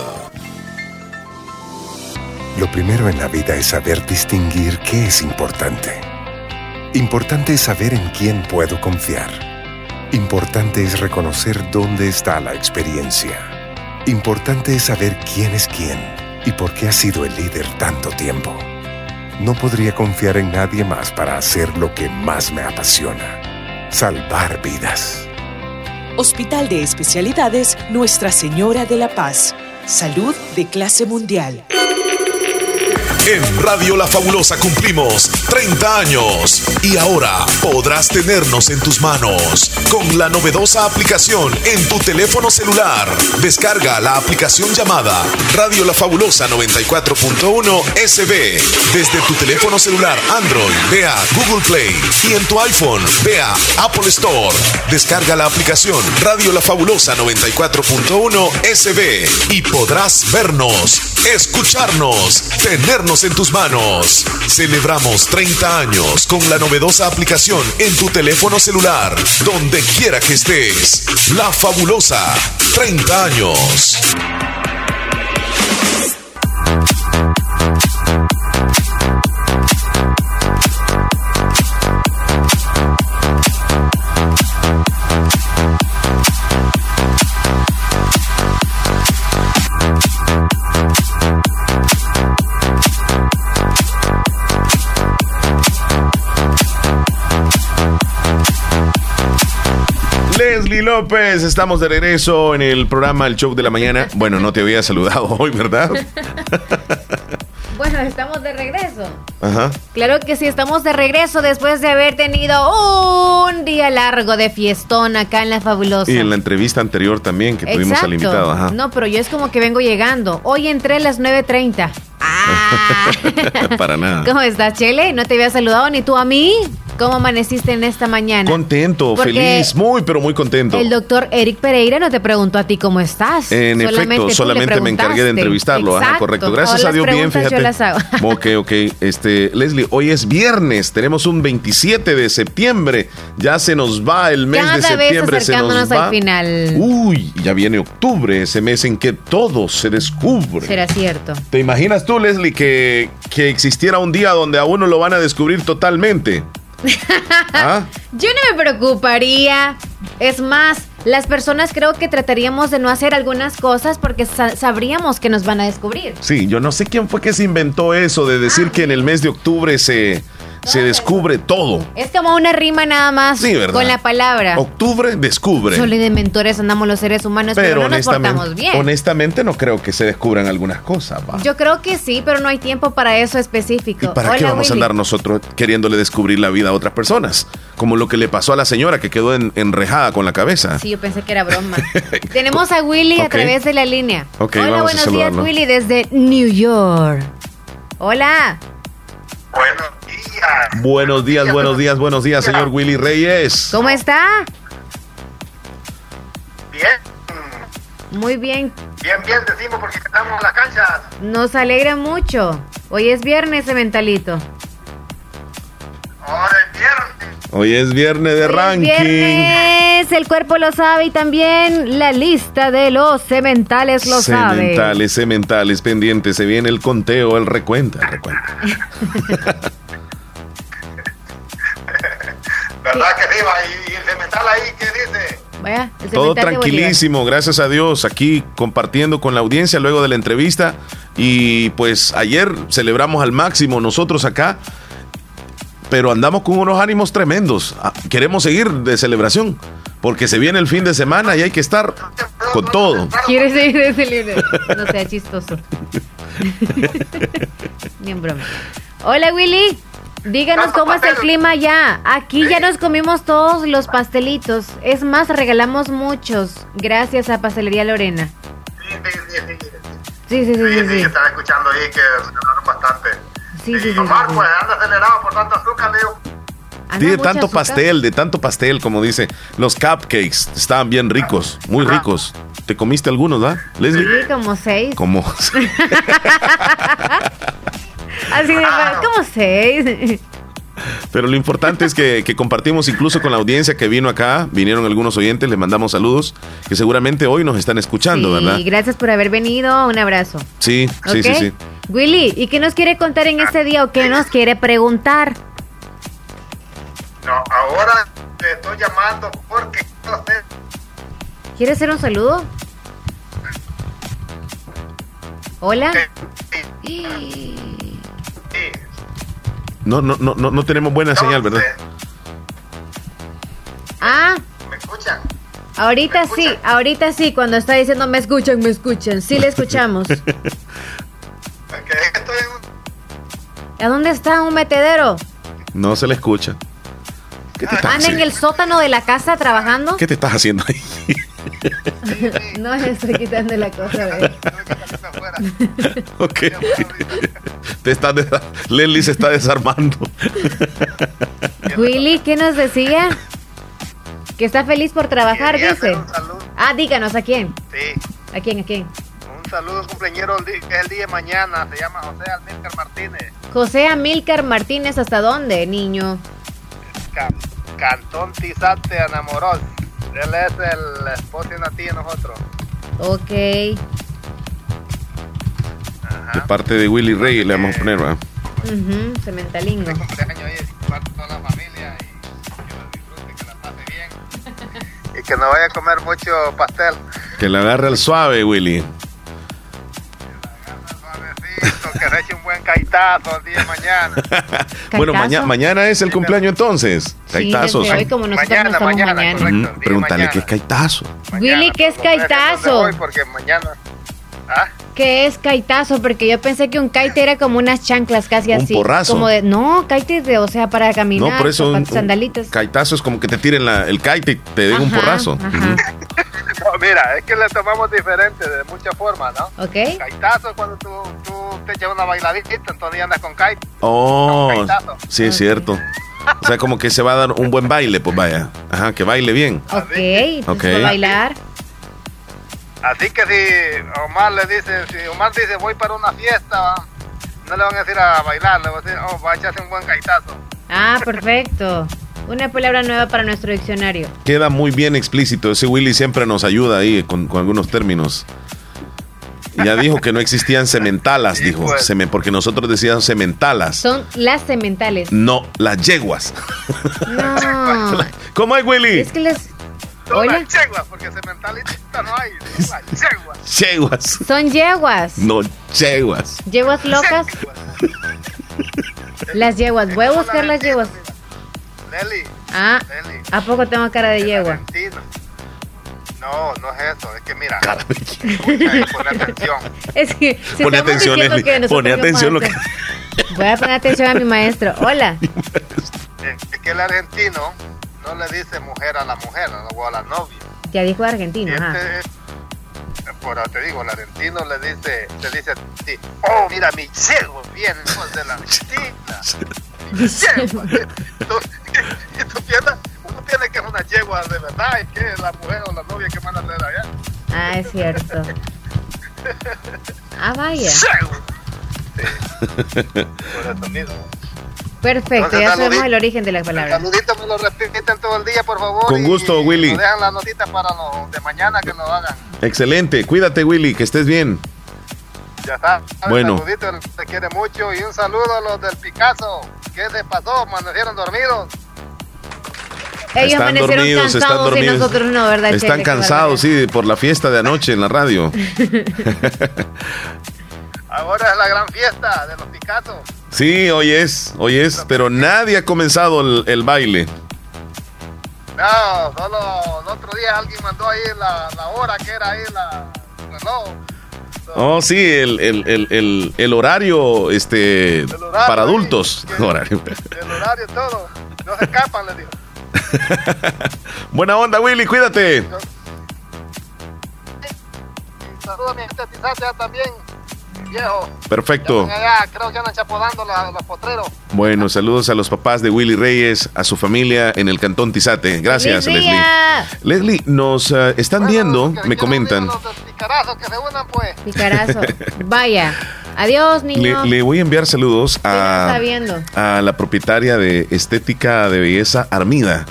Lo primero en la vida es saber distinguir qué es importante. Importante es saber en quién puedo confiar. Importante es reconocer dónde está la experiencia. Importante es saber quién es quién y por qué ha sido el líder tanto tiempo. No podría confiar en nadie más para hacer lo que más me apasiona. Salvar vidas. Hospital de Especialidades Nuestra Señora de la Paz. Salud de clase mundial. En Radio La Fabulosa cumplimos 30 años y ahora podrás tenernos en tus manos con la novedosa aplicación en tu teléfono celular. Descarga la aplicación llamada Radio La Fabulosa 94.1 SB desde tu teléfono celular Android, vea Google Play y en tu iPhone, vea Apple Store. Descarga la aplicación Radio La Fabulosa 94.1 SB y podrás vernos, escucharnos, tenernos en tus manos. Celebramos 30 años con la novedosa aplicación en tu teléfono celular, donde quiera que estés. La fabulosa 30 años. López, estamos de regreso en el programa El Show de la Mañana. Bueno, no te había saludado hoy, ¿verdad? Bueno, estamos de regreso. Ajá. Claro que sí, estamos de regreso después de haber tenido un día largo de fiestón acá en La Fabulosa. Y en la entrevista anterior también que tuvimos al invitado. Ajá. No, pero yo es como que vengo llegando. Hoy entré a las 9.30. Ah. Para nada. ¿Cómo estás, Chele? No te había saludado ni tú a mí. ¿Cómo amaneciste en esta mañana? Contento, feliz, muy, pero muy contento. El doctor Eric Pereira no te preguntó a ti cómo estás. En efecto, solamente me encargué de entrevistarlo. Ajá, correcto. Gracias a Dios, bien, fíjate. Yo las hago. ok, ok. Este, Leslie, hoy es viernes, tenemos un 27 de septiembre. Ya se nos va el mes de septiembre. Vez se nos va. al final. Uy, ya viene octubre, ese mes en que todo se descubre. Será cierto. ¿Te imaginas tú, Leslie, que, que existiera un día donde a uno lo van a descubrir totalmente? ¿Ah? Yo no me preocuparía. Es más, las personas creo que trataríamos de no hacer algunas cosas porque sabríamos que nos van a descubrir. Sí, yo no sé quién fue que se inventó eso de decir ah. que en el mes de octubre se se descubre todo. Es como una rima nada más Sí, ¿verdad? con la palabra. Octubre descubre. Solo de mentores andamos los seres humanos, pero, no nos portamos bien. honestamente no creo que se descubran algunas cosas. va. Yo creo que sí, pero no hay tiempo para eso específico. ¿Y para Hola, qué vamos a andar nosotros queriéndole descubrir la vida a otras personas? Como lo que le pasó a la señora que quedó en- enrejada con la cabeza. Sí, yo pensé que era broma. Tenemos a Willy a través de la línea. Ok, Hola, vamos a buenos días. Willy, desde New York. Hola. Buenos días, buenos días, buenos días, señor Willy Reyes. ¿Cómo está? Bien, Muy bien. bien, bien decimos porque estamos en las canchas. Nos alegra mucho. Hoy es viernes, Cementalito. Ahora es viernes. Hoy es viernes de Hoy es ranking. viernes, el cuerpo lo sabe y también la lista de los cementales lo sabe. Cementales, cementales, pendientes. Se viene el conteo, el recuento, el recuento. ¿Verdad que sí? va? Y, y el cemental ahí, ¿qué dice? Vaya, el Todo tranquilísimo, gracias a Dios, aquí compartiendo con la audiencia luego de la entrevista. Y pues ayer celebramos al máximo nosotros acá, pero andamos con unos ánimos tremendos. Ah, Queremos seguir de celebración, porque se viene el fin de semana y hay que estar con todo. ¿Quieres seguir de libro? No sea chistoso. Bien broma. Hola Willy, díganos ¿Cuántos cómo es el clima allá. Aquí ya nos comimos todos los pastelitos. Es más, regalamos muchos. Gracias a Pastelería Lorena. Sí, sí, sí, sí. Sí, sí, sí, Sí, sí. sí, sí. estaba escuchando ahí que celebraron bastante. Sí, sí, sí, sí, Omar, sí. pues, anda acelerado por tanto azúcar, Leo. Sí, de tanto azúcar. pastel, de tanto pastel, como dice. Los cupcakes estaban bien ricos, muy ricos. ¿Te comiste algunos, ¿verdad, Leslie? Sí, como seis. Como Así de, como seis. Pero lo importante es que, que compartimos incluso con la audiencia que vino acá, vinieron algunos oyentes, les mandamos saludos, que seguramente hoy nos están escuchando, Sí, ¿verdad? gracias por haber venido. Un abrazo. Sí, sí, ¿Ok? sí, sí. Willy, ¿y qué nos quiere contar en este día o qué nos quiere preguntar? No, ahora te estoy llamando porque no sé. ¿Quiere hacer un saludo? Hola. Sí, sí. No, no, no, no, no tenemos buena señal, ¿verdad? Ah, ¿Me escuchan? ahorita ¿Me sí, ahorita sí, cuando está diciendo me escuchan, me escuchan. Sí le escuchamos. En ¿A dónde está un metedero? No se le escucha. ¿Qué te estás ¿Anda en haciendo? el sótano de la casa trabajando? ¿Qué te estás haciendo ahí? No estoy quitando la cosa, afuera. ok. Te estás desa- Leslie se está desarmando. Willy, ¿qué nos decía? Que está feliz por trabajar, Quería dice. Ah, díganos, ¿a quién? Sí, ¿A quién, a quién? un saludo cumpleañero el es el día de mañana. Se llama José Almílcar Martínez. José Amílcar Martínez, ¿hasta dónde, niño? Ca- Cantón Tizate Anamorós. Él es el esposo de una tía de nosotros. Ok. De parte de Willy Rey le vamos a poner, ¿verdad? Ujú, Cementalingo. Este cumpleaños hoy es para toda la familia y que lo disfrute, que la pase bien. Y que no vaya a comer mucho pastel. Que le agarre al suave, Willy. Que se eche un buen caitazo el día de mañana. Bueno, maña- mañana es el cumpleaños entonces. Sí, Caitazos. desde hoy como nosotros Mañana, no mañana, mañana. correcto. De Pregúntale mañana. qué es caitazo. Willy, ¿qué es caitazo? Porque mañana... ¿Ah? ¿Qué es caitazo? Porque yo pensé que un kite era como unas chanclas casi Un así. porrazo. Como de, no, kite es de, o sea, para caminar. No, por eso un, zapatos, un sandalitas. caitazo es como que te tiren la- el kite y te den un porrazo. ajá. Ujú. No, mira, es que le tomamos diferente de muchas formas, ¿no? ¿Ok? Caitazo es cuando tú, tú te echas una bailadita, entonces andas con kite. Oh, sí, es cierto. O sea, como que se va a dar un buen baile, pues vaya. Ajá, que baile bien. Ok, entonces Ok. va a bailar. Así que si Omar le dice, si Omar dice voy para una fiesta, ¿va? no le van a decir a bailar, le van a decir, oh, va a echarse un buen caitazo. Ah, perfecto. Una palabra nueva para nuestro diccionario. Queda muy bien explícito. Ese Willy siempre nos ayuda ahí con, con algunos términos. Ya dijo que no existían sementalas, dijo. pues. Semen- porque nosotros decíamos sementalas. Son las cementales. No, las yeguas. No. ¿Cómo es, Willy? Es que les. Son Hola. las cheguas, porque sementalista no hay, son las cheguas. Yeguas. Son yeguas. No, yeguas. Yeguas locas. Las yeguas, voy a buscar las yeguas. Nelly. Ah, Nelly. ¿a poco tengo cara de yegua? No, no es eso, es que mira. Escucha y pon atención. Es que si Pone atención, Leslie, que pone atención lo que- Voy a poner atención a mi maestro. Hola. Es que el argentino no le dice mujer a la mujer o a la novia. Ya dijo argentino. Este, por ahora te digo, el argentino le dice, le dice a ti, oh, mira, mi ciego viene pues, de la Argentina. Mi yegua. Y tú piensas, uno tiene que es una yegua de verdad, y que es la mujer o la novia que van a traer allá. Ah, es cierto. Ah, vaya. Ciego. Sí, por eso mismo. Perfecto, Entonces, ya sabemos el origen de la El palabra. saludito me lo repiten todo el día, por favor. Con y- gusto, y Willy. nos dejan las notitas para los de mañana que nos hagan. Excelente. Cuídate, Willy, que estés bien. Ya está. Bueno. Un saludito, te quiere mucho. Y un saludo a los del Picasso. ¿Qué se pasó? ¿Amanecieron dormidos? Ellos están amanecieron dormidos, están cansados y dormidos. nosotros no, ¿verdad? Están Chele? Cansados, sí, por la fiesta de anoche en la radio. Ahora es la gran fiesta de los Picasso. Sí, hoy es, hoy es, pero nadie ha comenzado el, el baile. No, solo el otro día alguien mandó ahí la, la hora que era ahí la el reloj. Oh, sí, el, el, el, el, horario, este, horario, para sí, adultos. Horario. El horario todo. No se escapan, les digo. Buena onda, Willy, cuídate. Saludos a mi gente también, viejo. Perfecto. Creo que andan chapodando la- los potreros. Bueno, saludos a los papás de Willy Reyes, a su familia en el Cantón Tizate. Gracias, ¡Feliz Leslie. Leslie, nos eh, están viendo, que- me que comentan. Los que se unan, pues. Picarazo. Vaya. Adiós, Le, niño. le voy a enviar saludos ¿Quién a, está viendo? a la propietaria de Estética de Belleza Armida,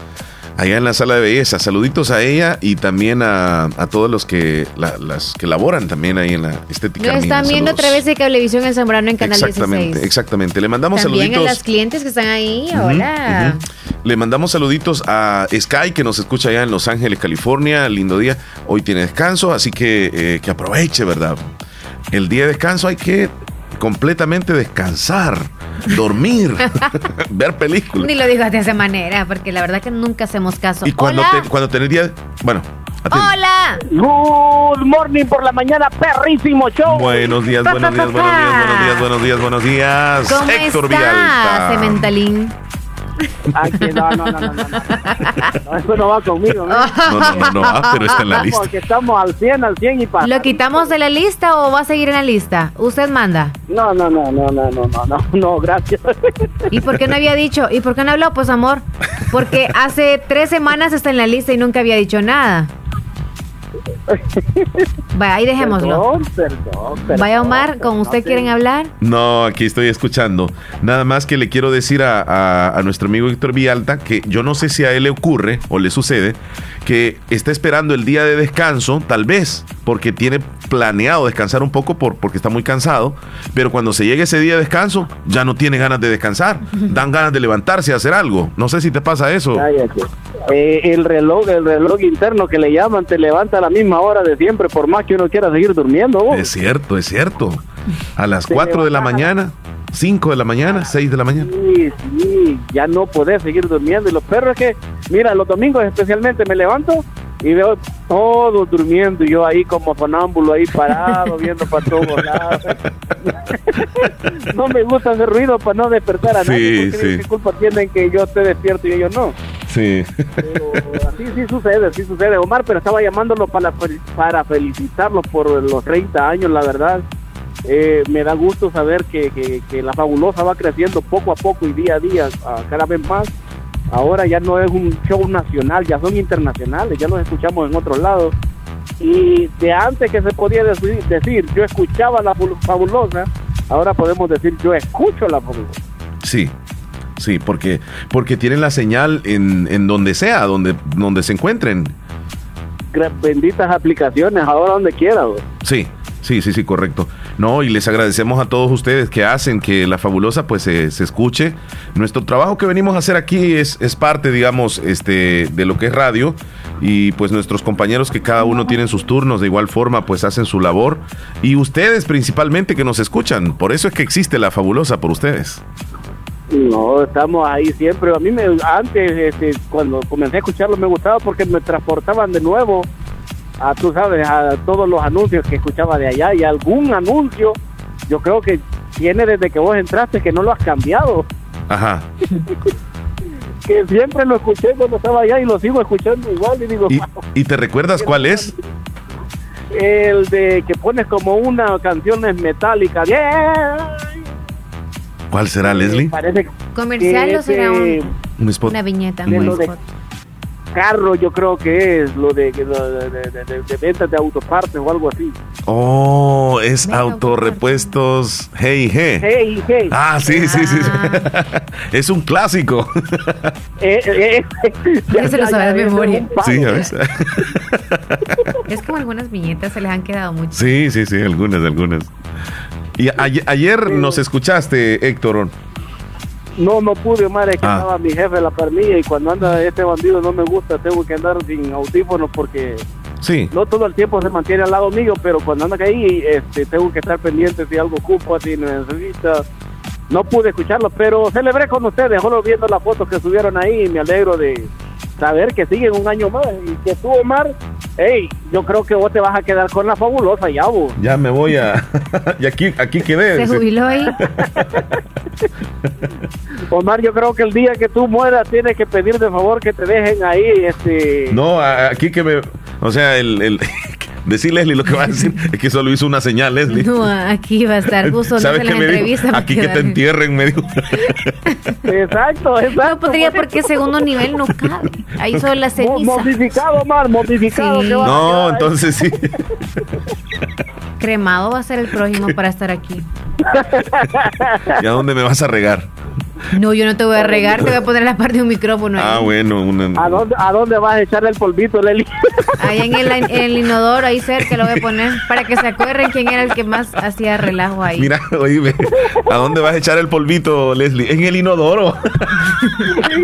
allá en la sala de belleza. Saluditos a ella y también a, a todos los que la- las que laboran también ahí en la Estética Nos están viendo a Saludos. través de Cablevisión en Zambrano en Canal Exactamente, 16. exactamente. Le mandamos También a saluditos. las clientes que están ahí. Hola. Le mandamos saluditos a Sky que nos escucha allá en Los Ángeles, California. Lindo día. Hoy tiene descanso, así que eh, que aproveche, ¿verdad? El día de descanso hay que completamente descansar, dormir, ver películas. Ni lo digas de esa manera, porque la verdad que nunca hacemos caso. Y cuando, Hola. te- cuando tenés día, bueno, atiende. Hola. Good morning por la mañana, perrísimo show. Buenos días, buenos días, buenos días, buenos días, buenos días, buenos días. ¿Cómo Héctor está, Villalta. Cementalín? Aquí, no, no, no, no, no, no. No, Eso no va conmigo. ¿no? No, no, no, no, ah, pero está en la lista. Porque estamos al 100, al 100 y para. ¿Lo quitamos de la lista o va a seguir en la lista? Usted manda. No, no, no, no, no, no, no, no, no, gracias. ¿Y por qué no había dicho? ¿Y por qué no habló? Pues amor, porque hace tres semanas está en la lista y nunca había dicho nada. Vaya, ahí dejémoslo. Perdón, perdón, perdón, Vaya Omar, ¿con usted quieren hablar? No, aquí estoy escuchando. Nada más que le quiero decir a, a- a nuestro amigo Héctor Villalta que yo no sé si a él le ocurre o le sucede que está esperando el día de descanso, tal vez, porque tiene planeado descansar un poco por, porque está muy cansado, pero cuando se llegue ese día de descanso ya no tiene ganas de descansar, dan ganas de levantarse y hacer algo. No sé si te pasa eso. Cállate. Eh, el reloj, el reloj interno que le llaman, te levanta a la misma hora de siempre, por más que uno quiera seguir durmiendo. vos. Es cierto, es cierto. A las Te 4 de la mañana, 5 de la mañana, 6 de la mañana. Sí, sí, ya no podés seguir durmiendo. Y los perros es que, mira, los domingos especialmente me levanto y veo todos durmiendo y yo ahí como sonámbulo, ahí parado, viendo para todos lados. no me gusta hacer ruido para no despertar a Sí, nadie, porque sí. qué culpa tienen que yo esté despierto y ellos no. Sí. Pero así sí sucede, sí sucede. Omar, pero estaba llamándolo para, para felicitarlo por los 30 años, la verdad. Eh, me da gusto saber que, que- que la fabulosa va creciendo poco a poco y día a día, cada vez más. Ahora ya no es un show nacional, ya son internacionales, ya los escuchamos en otros lados. Y de antes que se podía decir, decir yo escuchaba la Fabu- fabulosa, ahora podemos decir yo escucho la fabulosa. Sí, sí, porque, porque tienen la señal en, en donde sea, donde, donde se encuentren. Benditas aplicaciones, ahora donde quiera. Sí, sí, sí, sí, correcto. No, y les agradecemos a todos ustedes que hacen que la fabulosa pues se, se escuche. Nuestro trabajo que venimos a hacer aquí es, es parte, digamos, este, de lo que es radio. Y pues nuestros compañeros que cada uno tienen sus turnos, de igual forma, pues hacen su labor. Y ustedes principalmente que nos escuchan. Por eso es que existe la fabulosa por ustedes. No, estamos ahí siempre. A mí me, antes, este, cuando comencé a escucharlo, me gustaba porque me transportaban de nuevo a, tú sabes, a todos los anuncios que escuchaba de allá y algún anuncio, yo creo que tiene desde que vos entraste que no lo has cambiado. Ajá. que siempre lo escuché cuando estaba allá y lo sigo escuchando igual y digo, ¿Y, "Wow". y te recuerdas cuál es? el de que pones como una canción es metálica. Yeah. ¿Cuál será, Leslie? Parece que ¿Comercial o será un- Un spot. una viñeta? de un lo de spot? Carro, yo creo que es lo de, lo de, de- de- de- de ventas de autopartes o algo así. Oh, es autorrepuestos Hey, hey. Hey, hey. Ah, sí, sí, sí. sí. es un clásico. Eh, eh, eh, Ya se lo sabe de es memoria. Sí, a ves. Es como algunas viñetas se les han quedado mucho. Sí, sí, sí, algunas, algunas. Y ayer, ayer nos escuchaste, Héctor. No, no pude, Omar, es que Ah. estaba mi jefe la permilla y cuando anda este bandido no me gusta, tengo que andar sin audífonos porque Sí. no todo el tiempo se mantiene al lado mío, pero cuando anda ahí este, tengo que estar pendiente si algo ocupa, si necesita. No pude escucharlo, pero celebré con ustedes, solo viendo las fotos que subieron ahí y me alegro de saber que siguen un año más y que tú, Omar, hey, yo creo que vos te vas a quedar con la fabulosa ya, vos. Ya me voy a. y aquí, aquí quedé. Se jubiló ahí. Omar, yo creo que el día que tú mueras tienes que pedir de favor que te dejen ahí, este... No, aquí que me. O sea, el. el decir Leslie lo que va a decir es que solo hizo una señal, Leslie. No, aquí va a estar justo ¿Sabes en qué la me entrevista. Aquí que te entierren, me dijo. Exacto, exacto. No podría porque segundo nivel no cabe. Ahí solo la Mo- ceniza. Modificado, Omar, modificado. Sí. No, entonces sí. Cremado va a ser el próximo para estar aquí. ¿Y a dónde me vas a regar? No, yo no te voy a regar, te voy a poner la parte de un micrófono. Ah, bueno, una. ¿A dónde, ¿A dónde vas a echar el polvito, Leli? Ahí en el, en el inodoro, ahí cerca lo voy a poner para que se acuerden quién era el que más hacía relajo ahí. Mira, oíme, ¿a dónde vas a echar el polvito, Leslie? En el inodoro. Sí,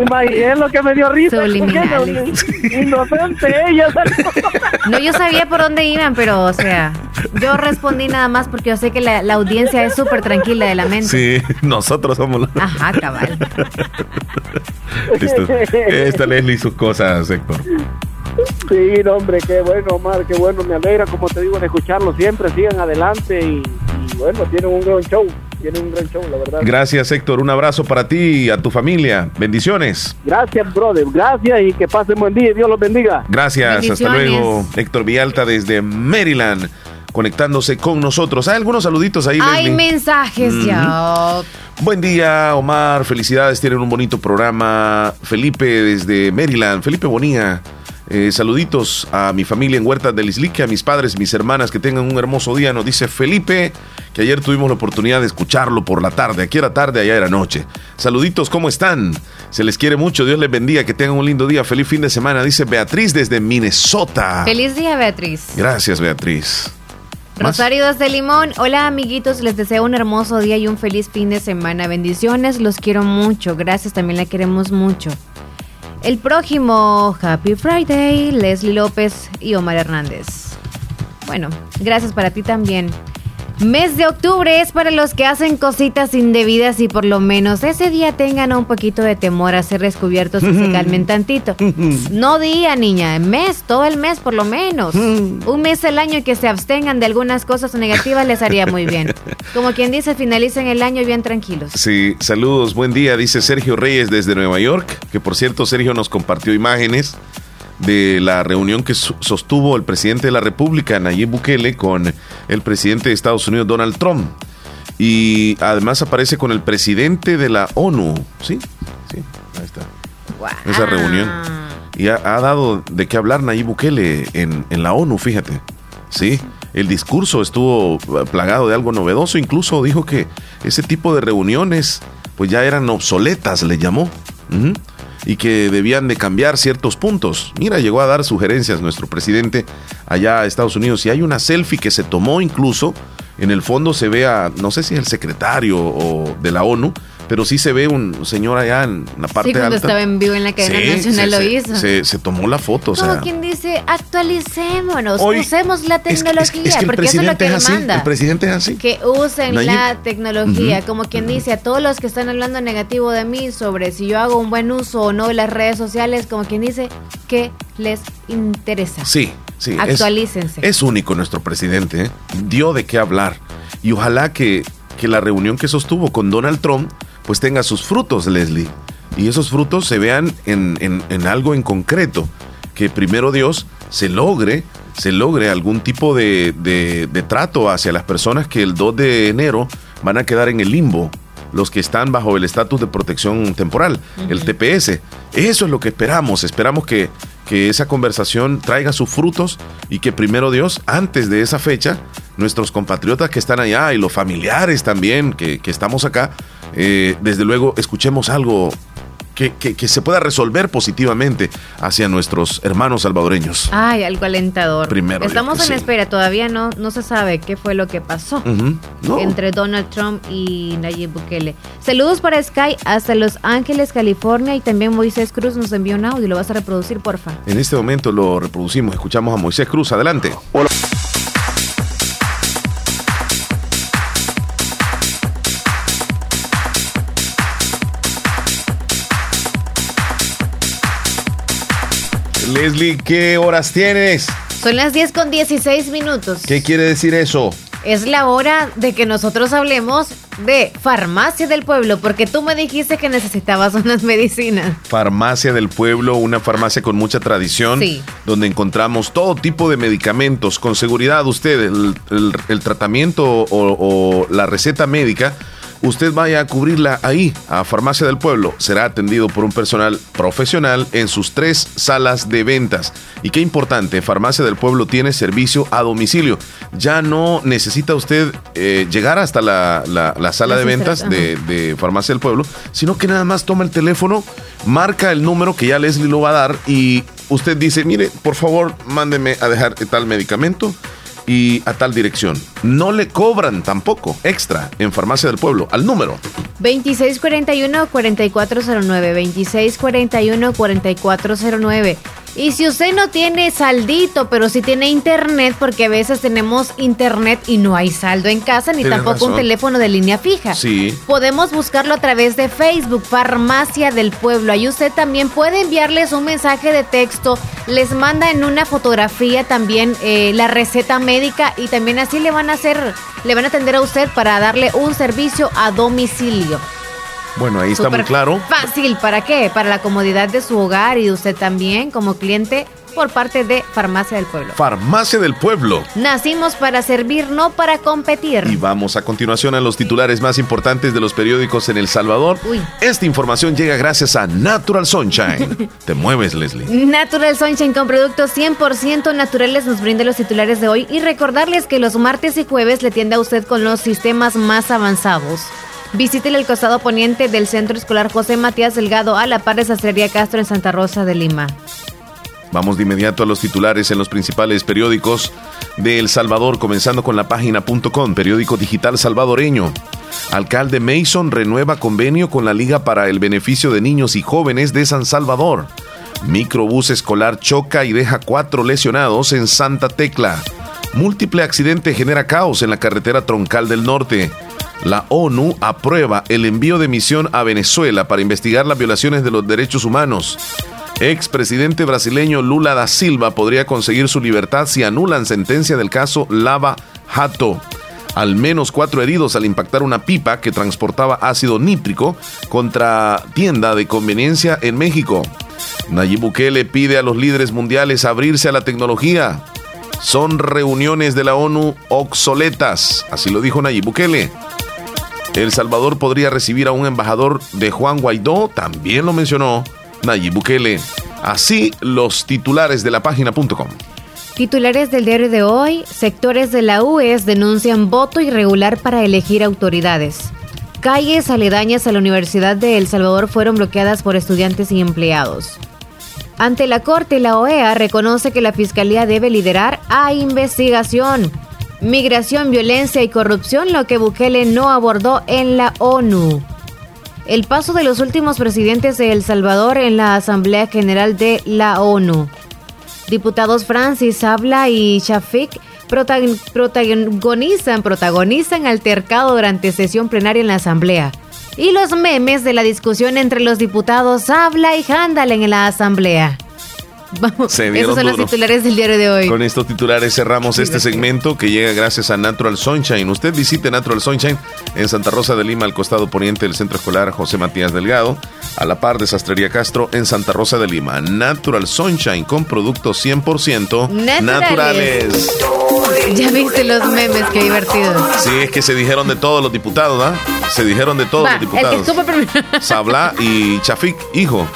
imaginé lo que me dio risa. Inocente ella. No, yo sabía por dónde iban, pero, o sea, yo respondí nada más porque yo sé que la, la audiencia es súper tranquila de la mente. Sí, nosotros somos Ajá, cabal. Esta, esta Leslie y sus cosas, Héctor. Sí, no, hombre, qué bueno, Omar, qué bueno. Me alegra, como te digo, de escucharlo siempre. Sigan adelante y, y bueno, tienen un gran show. Tienen un gran show, la verdad. Gracias, Héctor. Un abrazo para ti y a tu familia. Bendiciones. Gracias, brother. Gracias y que pasen buen día. Dios los bendiga. Gracias. Hasta luego, Héctor Villalta desde Maryland, conectándose con nosotros. Hay algunos saluditos ahí, Hay Leslie. mensajes ya. Buen día, Omar. Felicidades, tienen un bonito programa. Felipe desde Maryland. Felipe Bonía. Eh, saluditos a mi familia en Huertas del Islique, a mis padres, mis hermanas, que tengan un hermoso día. Nos dice Felipe, que ayer tuvimos la oportunidad de escucharlo por la tarde. Aquí era tarde, allá era noche. Saluditos, ¿cómo están? Se les quiere mucho, Dios les bendiga, que tengan un lindo día. Feliz fin de semana, dice Beatriz desde Minnesota. Feliz día, Beatriz. Gracias, Beatriz. Rosario de Limón, hola amiguitos, les deseo un hermoso día y un feliz fin de semana. Bendiciones, los quiero mucho. Gracias, también la queremos mucho. El próximo Happy Friday, Leslie López y Omar Hernández. Bueno, gracias para ti también. Mes de octubre es para los que hacen cositas indebidas y por lo menos ese día tengan un poquito de temor a ser descubiertos y se calmen tantito. No día, niña, mes, todo el mes por lo menos. Un mes al año que se abstengan de algunas cosas negativas les haría muy bien. Como quien dice, finalicen el año bien tranquilos. Sí, saludos, buen día, dice Sergio Reyes desde Nueva York, que por cierto Sergio nos compartió imágenes de la reunión que sostuvo el presidente de la República, Nayib Bukele, con el presidente de Estados Unidos, Donald Trump. Y además aparece con el presidente de la ONU, ¿sí? Sí, ahí está. Esa reunión. Y ha, ha dado de qué hablar Nayib Bukele en, en la ONU, fíjate. Sí, el discurso estuvo eh, plagado de algo novedoso. Incluso dijo que ese tipo de reuniones pues ya eran obsoletas, le llamó. Y que debían de cambiar ciertos puntos. Mira, llegó a dar sugerencias nuestro presidente allá a Estados Unidos. Y hay una selfie que se tomó incluso. En el fondo se ve a, no sé si el secretario o de la ONU, pero sí se ve un señor allá en la parte Sí, cuando alta. estaba en vivo en la cadena Sí, nacional se- lo hizo. Se, se tomó la foto, o Como sea. quien dice, actualicémonos, Hoy- usemos la es que- tecnología, es que el porque eso es lo que es así, demanda. el presidente es así. Que usen Nayib. la tecnología, como quien dice, a todos los que están hablando negativo de mí sobre si yo hago un buen uso o no de las redes sociales, como quien dice, que les interesa. Sí, sí. es- Actualícense. Es, único nuestro presidente, ¿eh? dio de qué hablar. Y ojalá que, que la reunión que sostuvo con Donald Trump pues tenga sus frutos, Leslie. Y esos frutos se vean en, en- en algo en concreto. Que primero Dios se logre, se logre algún tipo de, de- de trato hacia las personas que el 2 de enero van a quedar en el limbo. Los que están bajo el estatus de protección temporal, el TPS. Eso es lo que esperamos. Esperamos que, que esa conversación traiga sus frutos y que primero Dios, antes de esa fecha, nuestros compatriotas que están allá y los familiares también que, que estamos acá, eh, desde luego escuchemos algo que, que- que se pueda resolver positivamente hacia nuestros hermanos salvadoreños. Ay, algo alentador. Primero Estamos en sí. espera, todavía no, no se sabe qué fue lo que pasó. No. entre Donald Trump y Nayib Bukele. Saludos para Sky hasta Los Ángeles, California y también Moisés Cruz nos envió un audio, lo vas a reproducir, porfa. En este momento lo reproducimos, escuchamos a Moisés Cruz, adelante. Leslie, ¿qué horas tienes? Son las 10 con 16 minutos. ¿Qué quiere decir eso? Es la hora de que nosotros hablemos de farmacia del pueblo, porque tú me dijiste que necesitabas unas medicinas. Farmacia del Pueblo, una farmacia con mucha tradición, Sí. donde encontramos todo tipo de medicamentos. Con seguridad, usted, el, el- el tratamiento o, o la receta médica, usted vaya a cubrirla ahí, a Farmacia del Pueblo. Será atendido por un personal profesional en sus tres salas de ventas. Y qué importante, Farmacia del Pueblo tiene servicio a domicilio. Ya no necesita usted eh, llegar hasta la, la- la sala La de ventas de, de Farmacia del Pueblo, sino que nada más toma el teléfono, marca el número que ya Leslie lo va a dar y usted dice, mire, por favor, mándeme a dejar tal medicamento y a tal dirección. No le cobran tampoco extra en Farmacia del Pueblo al número. 2641-4409, 2641-4409. Y si usted no tiene saldito, pero sí tiene internet, porque a veces tenemos internet y no hay saldo en casa, ni Tienes tampoco un teléfono de línea fija. Sí. Podemos buscarlo a través de Facebook, Farmacia del Pueblo. Ahí usted también puede enviarles un mensaje de texto, les manda en una fotografía también eh, la receta médica y también así le van a hacer, le van a atender a usted para darle un servicio a domicilio. Bueno, ahí está muy claro. Fácil, ¿para qué? Para la comodidad de su hogar y de usted también como cliente por parte de Farmacia del Pueblo. Farmacia del Pueblo. Nacimos para servir, no para competir. Y vamos a continuación a los titulares más importantes de los periódicos en El Salvador. Uy. Esta información llega gracias a Natural Sunshine. Te mueves, Leslie. Natural Sunshine con productos 100% naturales nos brinda los titulares de hoy y recordarles que los martes y jueves le tiende a usted con los sistemas más avanzados. Visítele el costado poniente del Centro Escolar José Matías Delgado a la par de Sastrería Castro en Santa Rosa de Lima. Vamos de inmediato a los titulares en los principales periódicos de El Salvador, comenzando con la página.com, periódico digital salvadoreño. Alcalde Mason renueva convenio con la Liga para el Beneficio de Niños y Jóvenes de San Salvador. Microbús escolar choca y deja cuatro lesionados en Santa Tecla. Múltiple accidente genera caos en la carretera troncal del norte. La ONU aprueba el envío de misión a Venezuela para investigar las violaciones de los derechos humanos. Expresidente brasileño Lula da Silva podría conseguir su libertad si anulan sentencia del caso Lava Jato. Al menos cuatro heridos al impactar una pipa que transportaba ácido nítrico contra tienda de conveniencia en México. Nayib Bukele pide a los líderes mundiales abrirse a la tecnología. Son reuniones de la ONU obsoletas, así lo dijo Nayib Bukele. El Salvador podría recibir a un embajador de Juan Guaidó, también lo mencionó Nayib Bukele. Así los titulares de la página.com. Titulares del diario de hoy, sectores de la UES denuncian voto irregular para elegir autoridades. Calles aledañas a la Universidad de El Salvador fueron bloqueadas por estudiantes y empleados. Ante la Corte, la OEA reconoce que la Fiscalía debe liderar a investigación. Migración, violencia y corrupción, lo que Bukele no abordó en la ONU. el paso de los últimos presidentes de El Salvador en la Asamblea General de la ONU. Diputados Francis Habla y Shafik protagonizan, protagonizan altercado durante sesión plenaria en la Asamblea. Y los memes de la discusión entre los diputados Habla y Handal en la Asamblea. Vamos, esos son los titulares del diario de hoy. Con estos titulares cerramos este segmento que llega gracias a Natural Sunshine. Usted visite Natural Sunshine en Santa Rosa de Lima, al costado poniente del Centro Escolar José Matías Delgado, a la par de Sastrería Castro en Santa Rosa de Lima. Natural Sunshine con productos 100% naturales. Ya viste los memes, qué divertido. Sí, es que se dijeron de todos los diputados, ¿ah? Se dijeron de todos los diputados. Sabla y Chafik, hijo.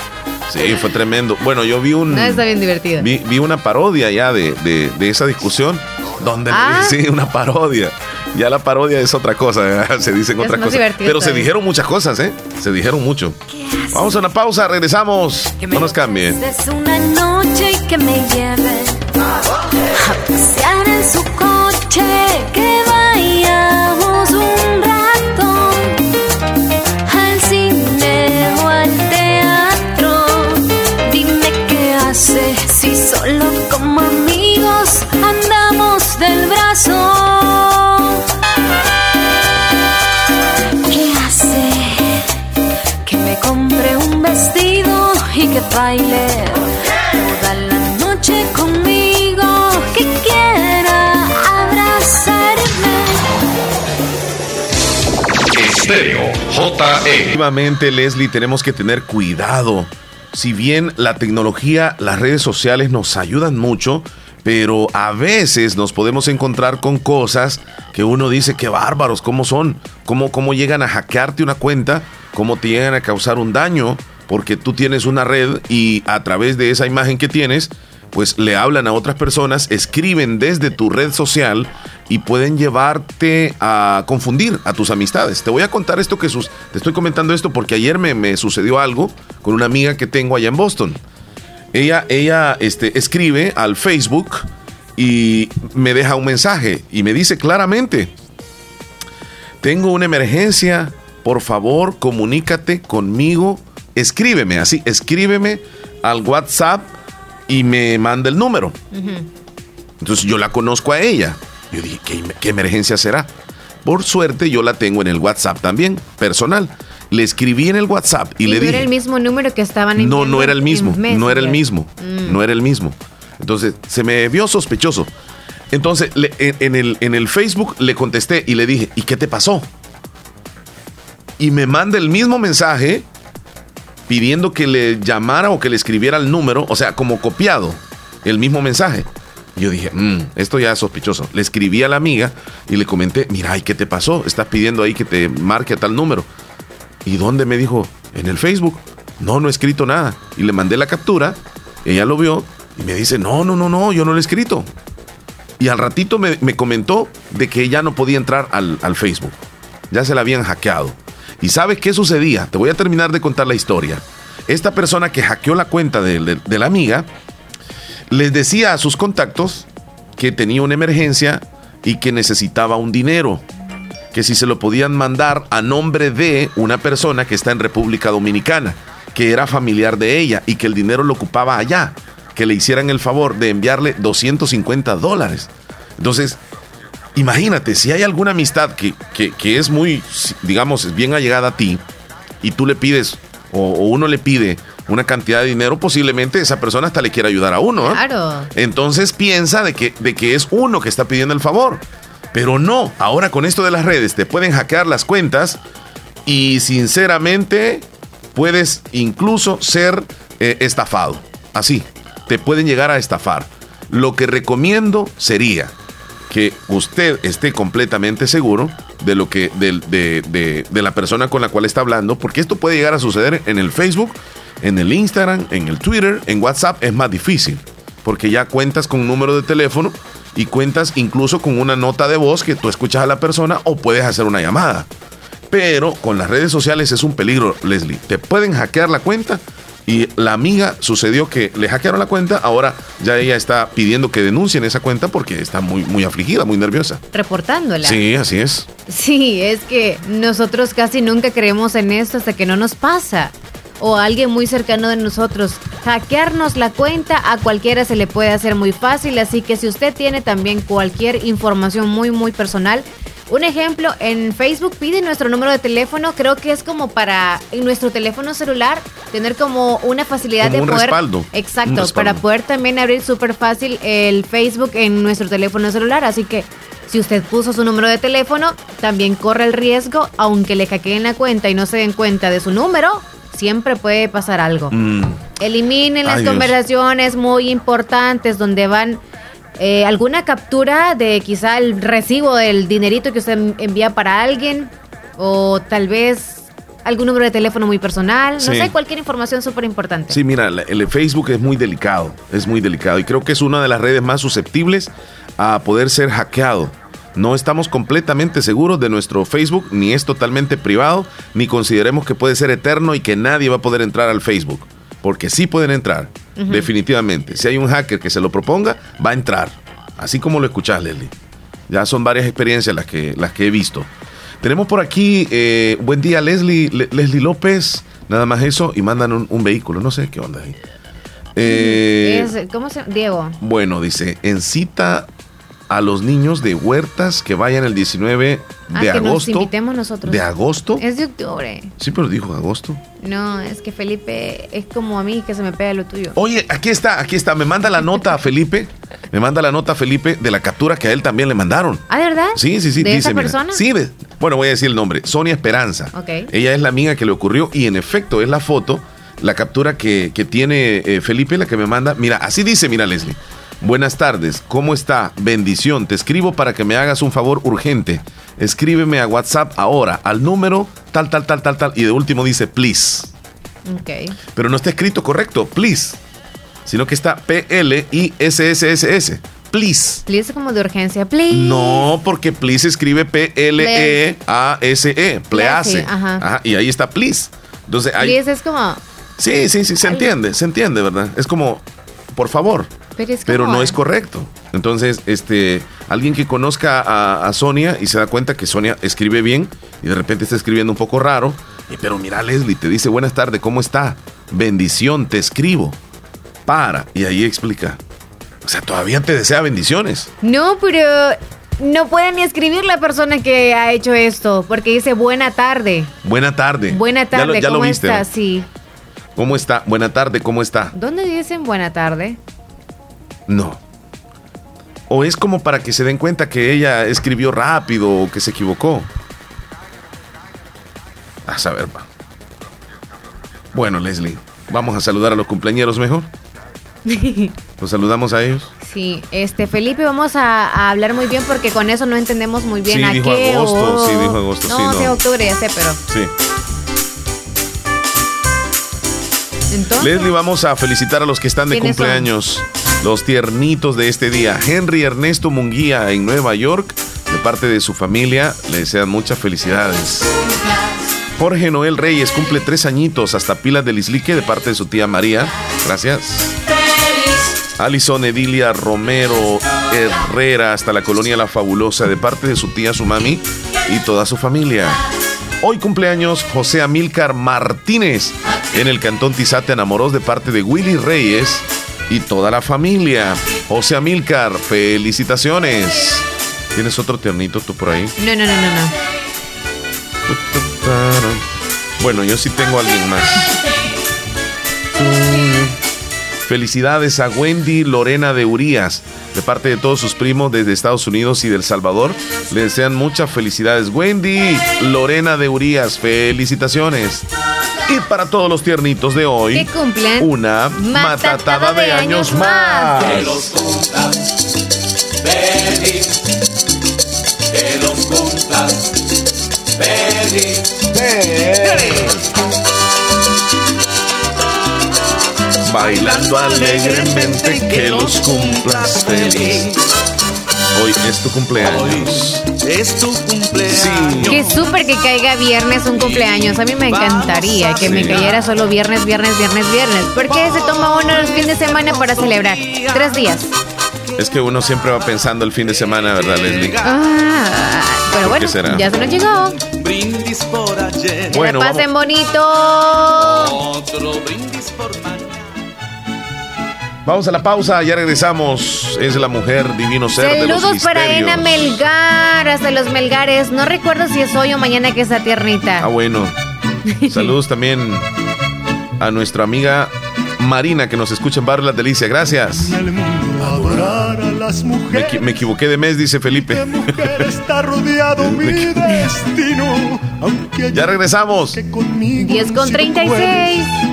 Sí, fue tremendo. Bueno, yo vi un. No, está bien divertido. Vi, una parodia ya de, esa discusión. Donde ah. sí, una parodia. Ya la parodia es otra cosa, se dicen otra cosa. Pero se dijeron muchas cosas, ¿eh? Se dijeron mucho. Vamos a una pausa, regresamos. No nos cambien. Es una noche que me lleve a pasear en su coche, que vayamos si solo como amigos andamos del brazo. ¿Qué hace que me compre un vestido y que baile toda la noche conmigo? Que quiera abrazarme. Estéreo JE. Efectivamente, Leslie, tenemos que tener cuidado. Si bien la tecnología, las redes sociales nos ayudan mucho, pero a veces nos podemos encontrar con cosas que uno dice que bárbaros, ¿cómo son? ¿Cómo, ¿Cómo llegan a hackearte una cuenta? ¿Cómo te llegan a causar un daño? Porque tú tienes una red y a través de esa imagen que tienes, pues le hablan a otras personas, escriben desde tu red social y pueden llevarte a confundir a tus amistades. Te voy a contar esto que sus, te estoy comentando esto porque ayer me, me sucedió algo con una amiga que tengo allá en Boston. Ella, ella este, escribe al Facebook y me deja un mensaje y me dice claramente, tengo una emergencia, por favor comunícate conmigo, escríbeme así, escríbeme al WhatsApp y me manda el número. Entonces yo la conozco a ella. Yo dije, ¿qué, emergencia será? Por suerte yo la tengo en el WhatsApp también, personal. Le escribí en el WhatsApp y, le no dije... era el mismo número que estaban en No, no era el mismo, no era el mismo, mm. no era el mismo. Entonces se me vio sospechoso. Entonces en, el, en el Facebook le contesté y le dije, ¿y qué te pasó? Y me manda el mismo mensaje pidiendo que le llamara o que le escribiera el número, o sea, como copiado, el mismo mensaje. Yo dije, mmm, esto ya es sospechoso. Le escribí a la amiga y le comenté, mira, ¿y qué te pasó? Estás pidiendo ahí que te marque a tal número. ¿Y dónde me dijo? En el Facebook. No, no he escrito nada. Y le mandé la captura, ella lo vio y me dice, no, no, no, no, yo no lo he escrito. Y al ratito me, comentó de que ella no podía entrar al, al Facebook. Ya se la habían hackeado. ¿Y sabes qué sucedía? Te voy a terminar de contar la historia. Esta persona que hackeó la cuenta de, la amiga les decía a sus contactos que tenía una emergencia y que necesitaba un dinero, que si se lo podían mandar a nombre de una persona que está en República Dominicana, que era familiar de ella y que el dinero lo ocupaba allá, que le hicieran el favor de enviarle 250 dólares. Entonces, imagínate, si hay alguna amistad que, es muy, digamos, bien allegada a ti y tú le pides o, uno le pide una cantidad de dinero, posiblemente esa persona hasta le quiera ayudar a uno. Claro. Entonces piensa de que, de que es uno que está pidiendo el favor. Pero no, ahora con esto de las redes te pueden hackear las cuentas y sinceramente puedes incluso ser eh, estafado. Así, te pueden llegar a estafar. Lo que recomiendo sería que usted esté completamente seguro de lo que de, la persona con la cual está hablando, porque esto puede llegar a suceder en el Facebook, en el Instagram, en el Twitter, en WhatsApp es más difícil, porque ya cuentas con un número de teléfono y cuentas incluso con una nota de voz que tú escuchas a la persona o puedes hacer una llamada. Pero con las redes sociales es un peligro, Leslie. Te pueden hackear la cuenta Y la amiga sucedió que le hackearon la cuenta, ahora ya ella está pidiendo que denuncien esa cuenta porque está muy, muy afligida, muy nerviosa. Reportándola. Sí, así es. Sí, es que nosotros casi nunca creemos en esto hasta que no nos pasa. O a alguien muy cercano de nosotros. Hackearnos la cuenta a cualquiera se le puede hacer muy fácil, así que si usted tiene también cualquier información muy, muy personal, un ejemplo, en Facebook pide nuestro número de teléfono, creo que es como para en nuestro teléfono celular tener como una facilidad de un poder... Respaldo. Exacto, para poder también abrir súper fácil el Facebook en nuestro teléfono celular, así que si usted puso su número de teléfono, también corre el riesgo, aunque le hackeen la cuenta y no se den cuenta de su número, siempre puede pasar algo. Mm. Eliminen las conversaciones muy importantes donde van eh, ¿Alguna captura de quizá el recibo del dinerito que usted envía para alguien? O tal vez algún número de teléfono muy personal, no sé, cualquier información súper importante. Sí, mira, el Facebook es muy delicado, es muy delicado y creo que es una de las redes más susceptibles a poder ser hackeado. No estamos completamente seguros de nuestro Facebook, ni es totalmente privado, ni consideremos que puede ser eterno y que nadie va a poder entrar al Facebook, porque sí pueden entrar definitivamente. Si hay un hacker que se lo proponga, va a entrar. Así como lo escuchás, Leslie. Ya son varias experiencias las que, las que he visto. Tenemos por aquí, eh, buen día, Leslie, Leslie López, nada más eso, y mandan un, vehículo, no sé qué onda ahí. Eh, ¿Cómo se llama? Diego. Bueno, dice, en cita a los niños de huertas que vayan el 19 ah, de agosto. Nos invitemos nosotros. ¿De agosto? Es de octubre. Sí, pero dijo agosto. No, es que Felipe es como a mí que se me pega lo tuyo. Oye, aquí está, aquí está. Me manda la nota a Felipe. Me manda la nota a Felipe de la captura que a él también le mandaron. ¿Ah, de verdad? Sí, sí, sí. ¿De esa persona? sí, bueno, voy a decir el nombre. Sonia Esperanza. Ok. Ella es la amiga que le ocurrió y en efecto es la foto, la captura que, tiene eh, Felipe, la que me manda. Mira, así dice, mira Leslie. Buenas tardes, ¿cómo está? Bendición, te escribo para que me hagas un favor urgente. Escríbeme a WhatsApp ahora al número tal, tal, tal, tal, tal. Y de último dice, please. Ok. Pero no está escrito correcto, please. Sino que está P-L-I-S-S-S-S. Please. Please es como de urgencia, please. No, porque please escribe P-L-E-A-S-E. Please. Ajá. Ajá. Y ahí está please. Entonces, ahí... Please es como... Sí, sí, sí, se entiende, se entiende, ¿verdad? Es como, por favor pero, no es correcto. Entonces, este, alguien que conozca a, Sonia y se da cuenta que Sonia escribe bien y de repente está escribiendo un poco raro, y, pero mira Leslie, te dice buenas tardes, ¿cómo está? Bendición, te escribo. Para, y ahí explica. O sea, todavía te desea bendiciones. No, pero no puede ni escribir la persona que ha hecho esto, porque dice buena tarde. Buena tarde. Buena tarde, ¿cómo está? Sí. ¿Cómo está? Buena tarde, ¿cómo está? ¿Dónde dicen buena tarde? No. O es como para que se den cuenta que ella escribió rápido o que se equivocó. A saber, va. Bueno, Leslie, vamos a saludar a los cumpleaños mejor. ¿Los saludamos a ellos? Sí, este Felipe, vamos a, hablar muy bien porque con eso no entendemos muy bien a dijo qué. Agosto, Sí, dijo agosto, no, sí, no. sí, octubre, ya sé, pero. Sí. Leslie, vamos a felicitar a los que están de cumpleaños los tiernitos de este día. Henry Ernesto Munguía en Nueva York, de parte de su familia, le desean muchas felicidades. Jorge Noel Reyes cumple tres añitos hasta Pilas del Islique de parte de su tía María. Gracias. Alison Edilia Romero Herrera hasta la colonia La Fabulosa de parte de su tía, su mami y toda su familia. Hoy cumpleaños José Amílcar Martínez en el Cantón Tizate Enamoros de parte de Willy Reyes y toda la familia. José Amilcar, felicitaciones. ¿Tienes otro tiernito tú por ahí? No, no, no, no, no. Bueno, yo sí tengo a alguien más. Felicidades a Wendy Lorena de Urías, de parte de todos sus primos desde Estados Unidos y del Salvador. Le desean muchas felicidades. Wendy Lorena de Urías, felicitaciones. Y para todos los tiernitos de hoy, que cumplen una matatada, de, años, más. Que los feliz, que los feliz, Bailando alegremente, que los cumplas feliz. Hoy es tu cumpleaños. es tu cumpleaños. Qué súper que caiga viernes un cumpleaños. A mí me encantaría que me cayera solo viernes, viernes, viernes, viernes. ¿Por qué se toma uno los fines de semana para celebrar? Tres días. Es que uno siempre va pensando el fin de semana, ¿verdad, Leslie? Ah, pero bueno, ya se nos llegó. Brindis por ayer. Bueno, pasen bonito. Otro brindis por Vamos a la pausa, ya regresamos. Es la mujer divino ser Saludos de los para Ena Melgar, hasta los Melgares. No recuerdo si es hoy o mañana que está tiernita. Ah, bueno. Saludos también a nuestra amiga Marina que nos escucha en Barrio La Delicia. Gracias. Me, equivoqué de mes, dice Felipe. está rodeado mi destino. ya regresamos. 10 con 36.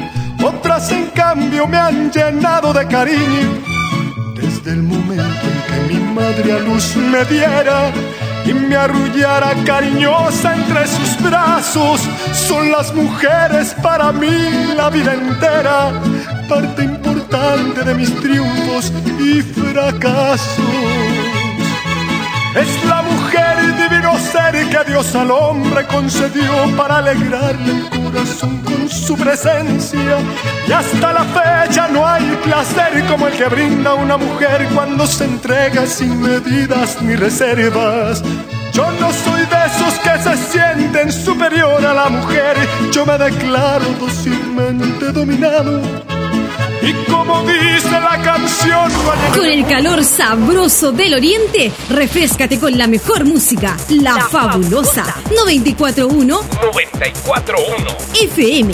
Otras en cambio me han llenado de cariño. Desde el momento en que mi madre a luz me diera y me arrullara cariñosa entre sus brazos, son las mujeres para mí la vida entera, parte importante de mis triunfos y fracasos. Es la mujer y divino ser que Dios al hombre concedió para alegrarle el corazón con su presencia. Y hasta la fecha no hay placer como el que brinda una mujer cuando se entrega sin medidas ni reservas. Yo no soy de esos que se sienten superior a la mujer, yo me declaro dócilmente dominado y como dice la canción, con el calor sabroso del oriente, refrescate con la mejor música, la, fabulosa 941 941 FM.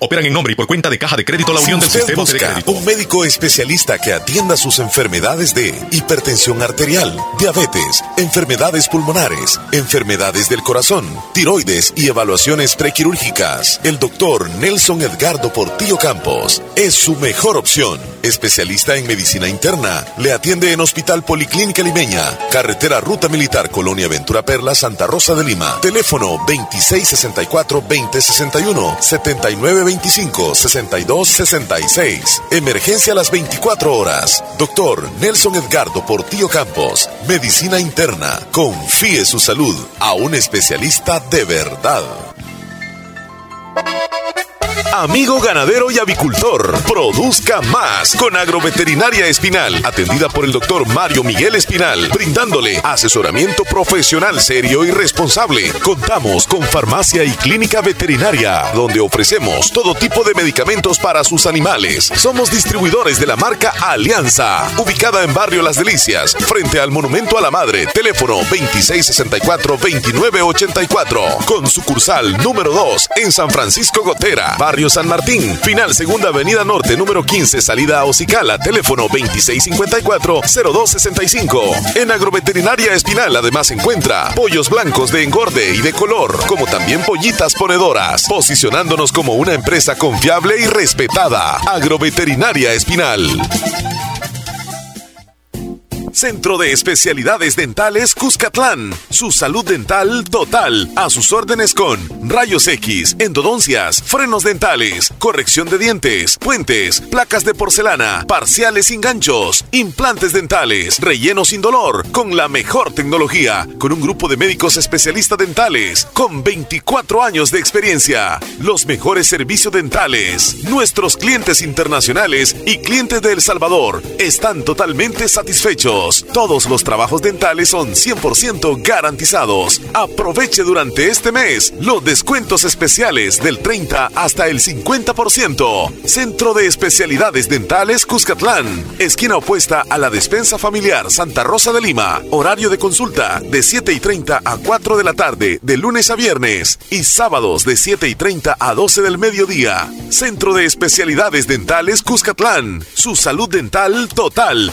operan en nombre y por cuenta de Caja de Crédito La Unión del Sistema de Crédito. Un médico especialista que atienda sus enfermedades de hipertensión arterial, diabetes, enfermedades pulmonares, enfermedades del corazón, tiroides y evaluaciones prequirúrgicas. El doctor Nelson Edgardo Portillo Campos es su mejor opción. Especialista en medicina interna, le atiende en Hospital Policlínica Limeña, Carretera Ruta Militar Colonia Ventura Perla, Santa Rosa de Lima. Teléfono 2664-2061, 7925-6266. Emergencia a las 24 horas. Doctor Nelson Edgardo Portillo Campos, Medicina Interna. Confíe su salud a un especialista de verdad. Amigo ganadero y avicultor, produzca más con Agroveterinaria Espinal, atendida por el doctor Mario Miguel Espinal, brindándole asesoramiento profesional serio y responsable. Contamos con farmacia y clínica veterinaria, donde ofrecemos todo tipo de medicamentos para sus animales. Somos distribuidores de la marca Alianza, ubicada en Barrio Las Delicias, frente al Monumento a la Madre, teléfono 2664-2984, con sucursal número 2 en San Francisco Gotera, Barrio San Martín, final Segunda Avenida Norte, número 15, salida a Ocicala, teléfono 2654-0265. En Agroveterinaria Espinal además encuentra pollos blancos de engorde y de color, como también pollitas ponedoras, posicionándonos como una empresa confiable y respetada. Agroveterinaria Espinal. Centro de Especialidades Dentales Cuscatlán. Su salud dental total. A sus órdenes con rayos X, endodoncias, frenos dentales, corrección de dientes, puentes, placas de porcelana, parciales sin ganchos, implantes dentales, relleno sin dolor, con la mejor tecnología, con un grupo de médicos especialistas dentales, con 24 años de experiencia. Los mejores servicios dentales. Nuestros clientes internacionales y clientes de El Salvador están totalmente satisfechos. Todos los trabajos dentales son 100% garantizados. Aproveche durante este mes los descuentos especiales del 30 hasta el 50%. Centro de Especialidades Dentales Cuscatlán. Esquina opuesta a la despensa familiar Santa Rosa de Lima. Horario de consulta de 7 y 30 a 4 de la tarde, de lunes a viernes. Y sábados de 7 y 30 a 12 del mediodía. Centro de Especialidades Dentales Cuscatlán. Su salud dental total.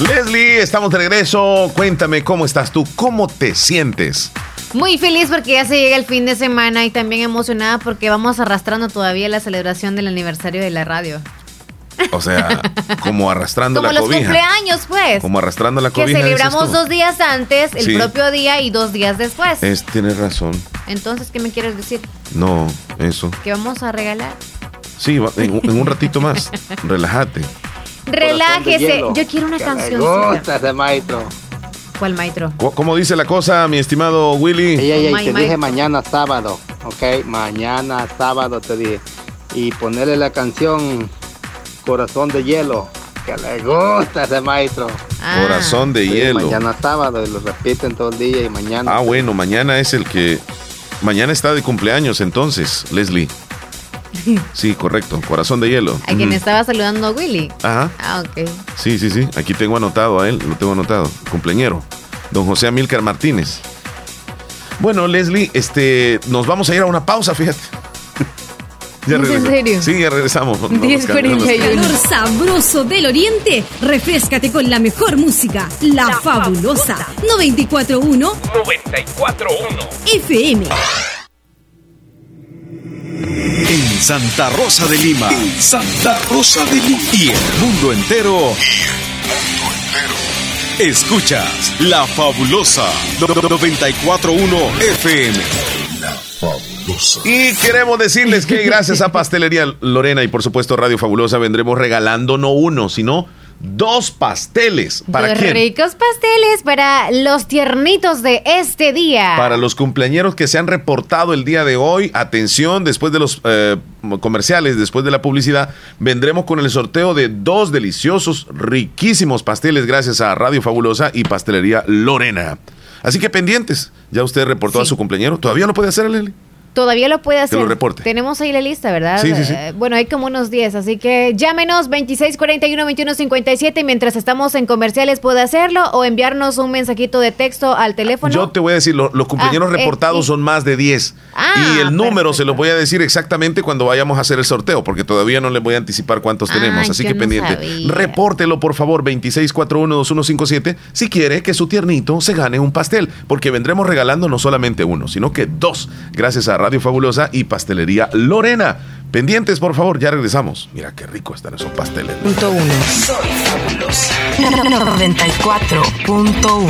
Leslie, estamos de regreso. Cuéntame cómo estás tú, cómo te sientes. Muy feliz porque ya se llega el fin de semana y también emocionada porque vamos arrastrando todavía la celebración del aniversario de la radio. O sea, como arrastrando la cobija. Como los cumpleaños, pues. Como arrastrando la cobija. Que celebramos dos días antes, el propio día y dos días después. Es, tienes razón. Entonces, ¿qué me quieres decir? No, eso. ¿Qué vamos a regalar? Sí, en, en un ratito más. Relájate. Relájese. Yo quiero una canción. Gusta ese maestro. ¿Cuál maestro? ¿Cómo dice la cosa, mi estimado Willy? Ey, ey, ey, te dije mañana sábado, ¿ok? Mañana sábado te dije. Y ponerle la canción Corazón de Hielo, que le gusta ese maestro. Ah. Corazón de Hielo. Mañana sábado y lo repiten todo el día y mañana. Ah, bueno, mañana es el que... Mañana está de cumpleaños entonces, Leslie. Sí, correcto. Corazón de hielo. A quien estaba saludando a Willy. Ajá. Ah, ok. Sí, sí, sí. Aquí tengo anotado a él. Lo tengo anotado. Cumpleañero. Don José Amílcar Martínez. Bueno, Leslie, este, nos vamos a ir a una pausa, fíjate. Ya ¿En serio? Sí, ya regresamos. 1041. Calor sabroso del oriente. Refrescate con la mejor música. La, fabulosa. 941 941 FM. En Santa Rosa de Lima. Santa Rosa de Lima. Y el mundo entero. Escuchas La Fabulosa 941 FM. La Fabulosa. Y queremos decirles que gracias a Pastelería Lorena y por supuesto Radio Fabulosa vendremos regalando no uno, sino dos pasteles. ¿Para dos ricos pasteles para los tiernitos de este día. Para los cumpleañeros que se han reportado el día de hoy. Atención, después de los eh, comerciales, después de la publicidad, vendremos con el sorteo de dos deliciosos, riquísimos pasteles gracias a Radio Fabulosa y Pastelería Lorena. Así que pendientes. Ya usted reportó a su cumpleañero. ¿Todavía no puede hacer, Leli? Todavía lo puede hacer. Que lo reporte. Tenemos ahí la lista, ¿verdad? Sí, sí, sí. Eh, bueno, hay como unos 10, así que llámenos 2641-2157 mientras estamos en comerciales puede hacerlo o enviarnos un mensajito de texto al teléfono. Yo te voy a decir, los cumpleaños ah, eh, reportados son más de 10. Ah, y el número se lo voy a decir exactamente cuando vayamos a hacer el sorteo, porque todavía no les voy a anticipar cuántos tenemos, así que pendiente. Repórtelo, por favor, 2641-2157, si quiere que su tiernito se gane un pastel, porque vendremos regalando no solamente uno, sino que dos, gracias a Radio Fabulosa y Pastelería Lorena. Pendientes, por favor, ya regresamos. Mira qué rico están esos pasteles. Punto uno. Soy fabulosa. 94.1.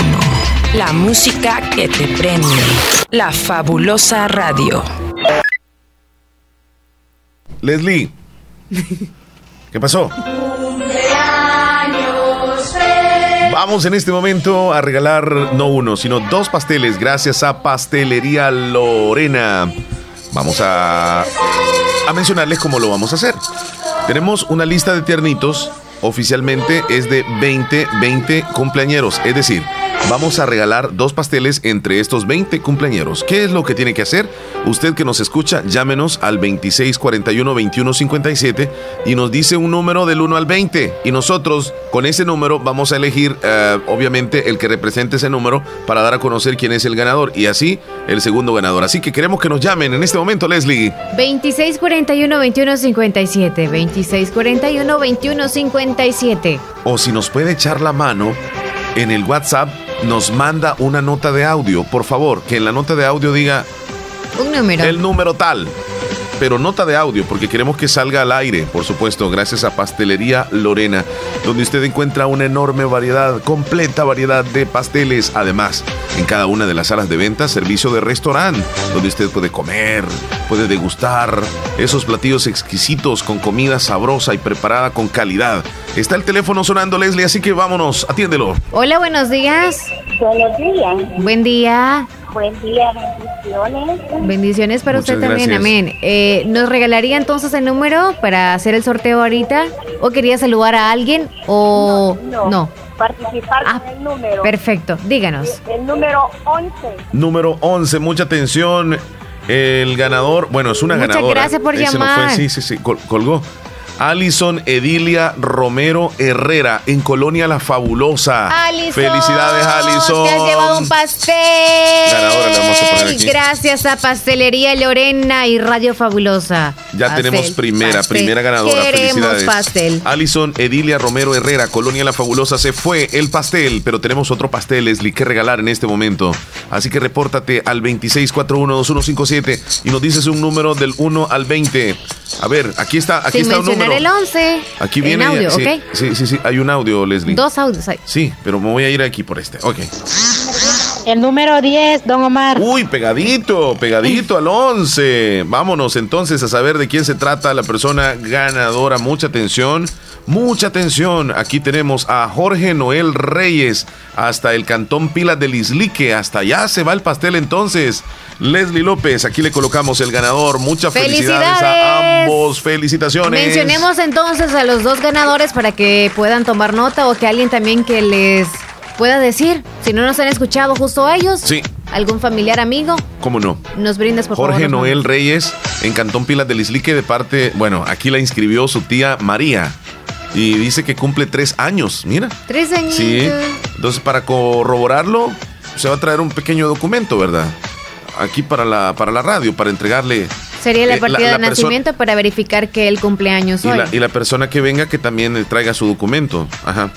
La música que te prende. La fabulosa radio. Leslie. ¿Qué pasó? Vamos en este momento a regalar no uno, sino dos pasteles gracias a Pastelería Lorena. Vamos a, a mencionarles cómo lo vamos a hacer. Tenemos una lista de tiernitos oficialmente es de 20, 20 cumpleañeros. Es decir, vamos a regalar dos pasteles entre estos 20 cumpleañeros. ¿Qué es lo que tiene que hacer? Usted que nos escucha, llámenos al 2641-2157 y nos dice un número del 1 al 20. Y nosotros con ese número vamos a elegir, eh, obviamente, el que represente ese número para dar a conocer quién es el ganador y así el segundo ganador. Así que queremos que nos llamen en este momento, Leslie. 2641-2157. 2641-2157. O si nos puede echar la mano en el WhatsApp, nos manda una nota de audio, por favor, que en la nota de audio diga un número. El número tal pero nota de audio, porque queremos que salga al aire, por supuesto, gracias a Pastelería Lorena, donde usted encuentra una enorme variedad, completa variedad de pasteles. Además, en cada una de las salas de venta, servicio de restaurante, donde usted puede comer, puede degustar esos platillos exquisitos con comida sabrosa y preparada con calidad. Está el teléfono sonando, Leslie, así que vámonos, atiéndelo. Hola, buenos días. Buenos días. Buen día. Buen día, bendiciones. Bendiciones para usted también, amén. Eh, ¿Nos regalaría entonces el número para hacer el sorteo ahorita? ¿O quería saludar a alguien? ¿O no? Participar ah, con el número. Perfecto, díganos. El, número 11. Número 11, mucha atención. El ganador, bueno, es una ganadora. Muchas gracias por llamar. sí, sí, sí, colgó. Alison Edilia Romero Herrera en Colonia La Fabulosa. Alison. Felicidades, Alison. Te has llevado un pastel. Ganadora, le vamos a poner aquí. Gracias a Pastelería Lorena y Radio Fabulosa. Ya tenemos primera, primera ganadora. Queremos Felicidades. pastel. Alison Edilia Romero Herrera, Colonia La Fabulosa. Se fue el pastel, pero tenemos otro pastel, Leslie, que regalar en este momento. Así que repórtate al 26412157 y nos dices un número del 1 al 20. A ver, aquí está, aquí está un número el 11. Aquí viene. En audio, sí, ¿ok? Sí, sí, sí, hay un audio, Leslie. Dos audios hay. Sí, pero me voy a ir aquí por este. Ok. El número 10, don Omar. Uy, pegadito, pegadito al 11. Vámonos entonces a saber de quién se trata la persona ganadora. Mucha atención. Mucha atención, aquí tenemos a Jorge Noel Reyes hasta el cantón Pilas del Islique, hasta allá se va el pastel entonces. Leslie López, aquí le colocamos el ganador. Muchas felicidades, a ambos. Felicitaciones. Mencionemos entonces a los dos ganadores para que puedan tomar nota o que alguien también que les pueda decir, si no nos han escuchado justo a ellos. Sí. ¿Algún familiar amigo? ¿Cómo no? Nos brindas, por Jorge favor. Jorge Noel Reyes en Cantón Pilas del Islique de parte, bueno, aquí la inscribió su tía María. Y dice que cumple tres años, mira. Tres años. Sí. Entonces, para corroborarlo, se va a traer un pequeño documento, ¿verdad? Aquí para la, para la radio, para entregarle. Sería la eh, partida de nacimiento para verificar que el cumpleaños y hoy. La, y la persona que venga que también traiga su documento. Ajá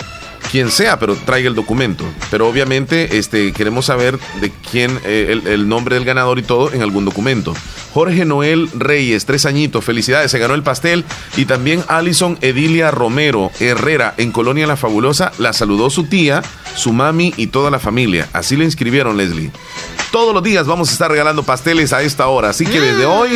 quien sea, pero traiga el documento. Pero obviamente este, queremos saber de quién, eh, el, el, nombre del ganador y todo en algún documento. Jorge Noel Reyes, tres añitos, felicidades, se ganó el pastel. Y también Alison Edilia Romero Herrera en Colonia La Fabulosa, la saludó su tía, su mami y toda la familia. Así le inscribieron, Leslie. Todos los días vamos a estar regalando pasteles a esta hora. Así que desde hoy,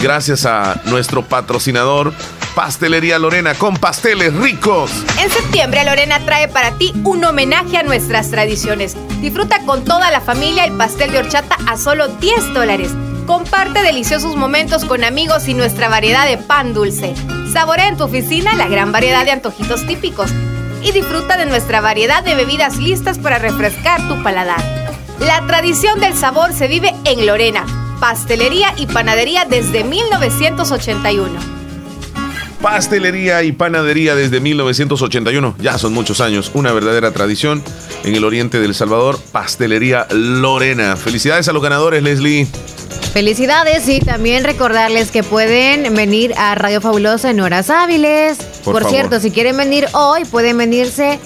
gracias a nuestro patrocinador, Pastelería Lorena, con pasteles ricos. En septiembre, Lorena trae para ti un homenaje a nuestras tradiciones. Disfruta con toda la familia el pastel de horchata a solo 10 dólares. Comparte deliciosos momentos con amigos y nuestra variedad de pan dulce. Saborea en tu oficina la gran variedad de antojitos típicos. Y disfruta de nuestra variedad de bebidas listas para refrescar tu paladar. La tradición del sabor se vive en Lorena, pastelería y panadería desde 1981. Pastelería y panadería desde 1981, ya son muchos años, una verdadera tradición en el oriente del Salvador, Pastelería Lorena. Felicidades a los ganadores, Leslie. Felicidades y también recordarles que pueden venir a Radio Fabulosa en horas hábiles. Por, Por cierto, si quieren venir hoy, pueden venirse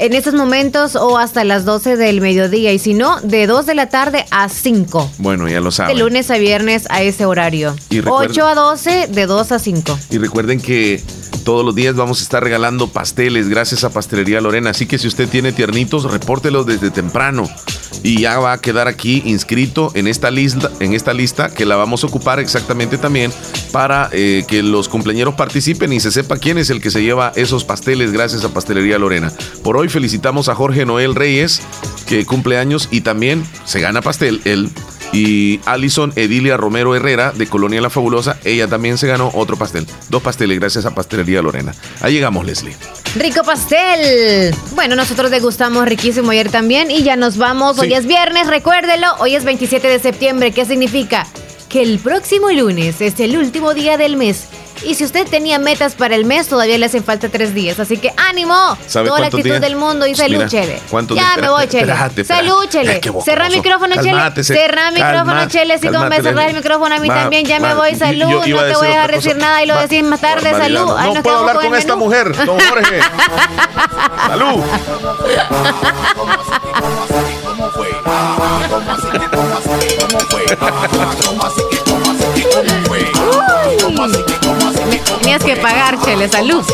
en estos momentos o hasta las 12 del mediodía y si no, de 2 de la tarde a 5. Bueno, ya lo saben. De lunes a viernes a ese horario. Y recuerden- 8 a 12, de 2 a 5. Y recuerden que todos los días vamos a estar regalando pasteles gracias a Pastelería Lorena. Así que si usted tiene tiernitos, repórtelos desde temprano. Y ya va a quedar aquí inscrito en esta lista, en esta lista que la vamos a ocupar exactamente también para eh, que los cumpleañeros participen y se sepa quién es el que se lleva esos pasteles gracias a Pastelería Lorena. Por hoy felicitamos a Jorge Noel Reyes, que cumple años y también se gana pastel él. Y Alison Edilia Romero Herrera de Colonia La Fabulosa, ella también se ganó otro pastel. Dos pasteles gracias a Pastelería Lorena. Ahí llegamos, Leslie. Rico pastel. Bueno, nosotros degustamos riquísimo ayer también y ya nos vamos. Hoy es viernes, recuérdelo. Hoy es 27 de septiembre. ¿Qué significa? Que el próximo lunes es el último día del mes. Y si usted tenía metas para el mes, todavía le hacen falta tres días. Así que ánimo. ¿Sabe Toda la actitud días? del mundo y salud, Chele. ¿cuántos Ya me voy, Chele. Salud, Chele. El micrófono, Chele. Cerra el micrófono, Chele. Si como me cerrar el micrófono a mí también, ya me voy. Salud. no te voy a otra decir nada y lo decís más tarde. Salud. No puedo hablar con esta mujer, don Jorge. Salud. Tenías que pagar, Chele. Salud.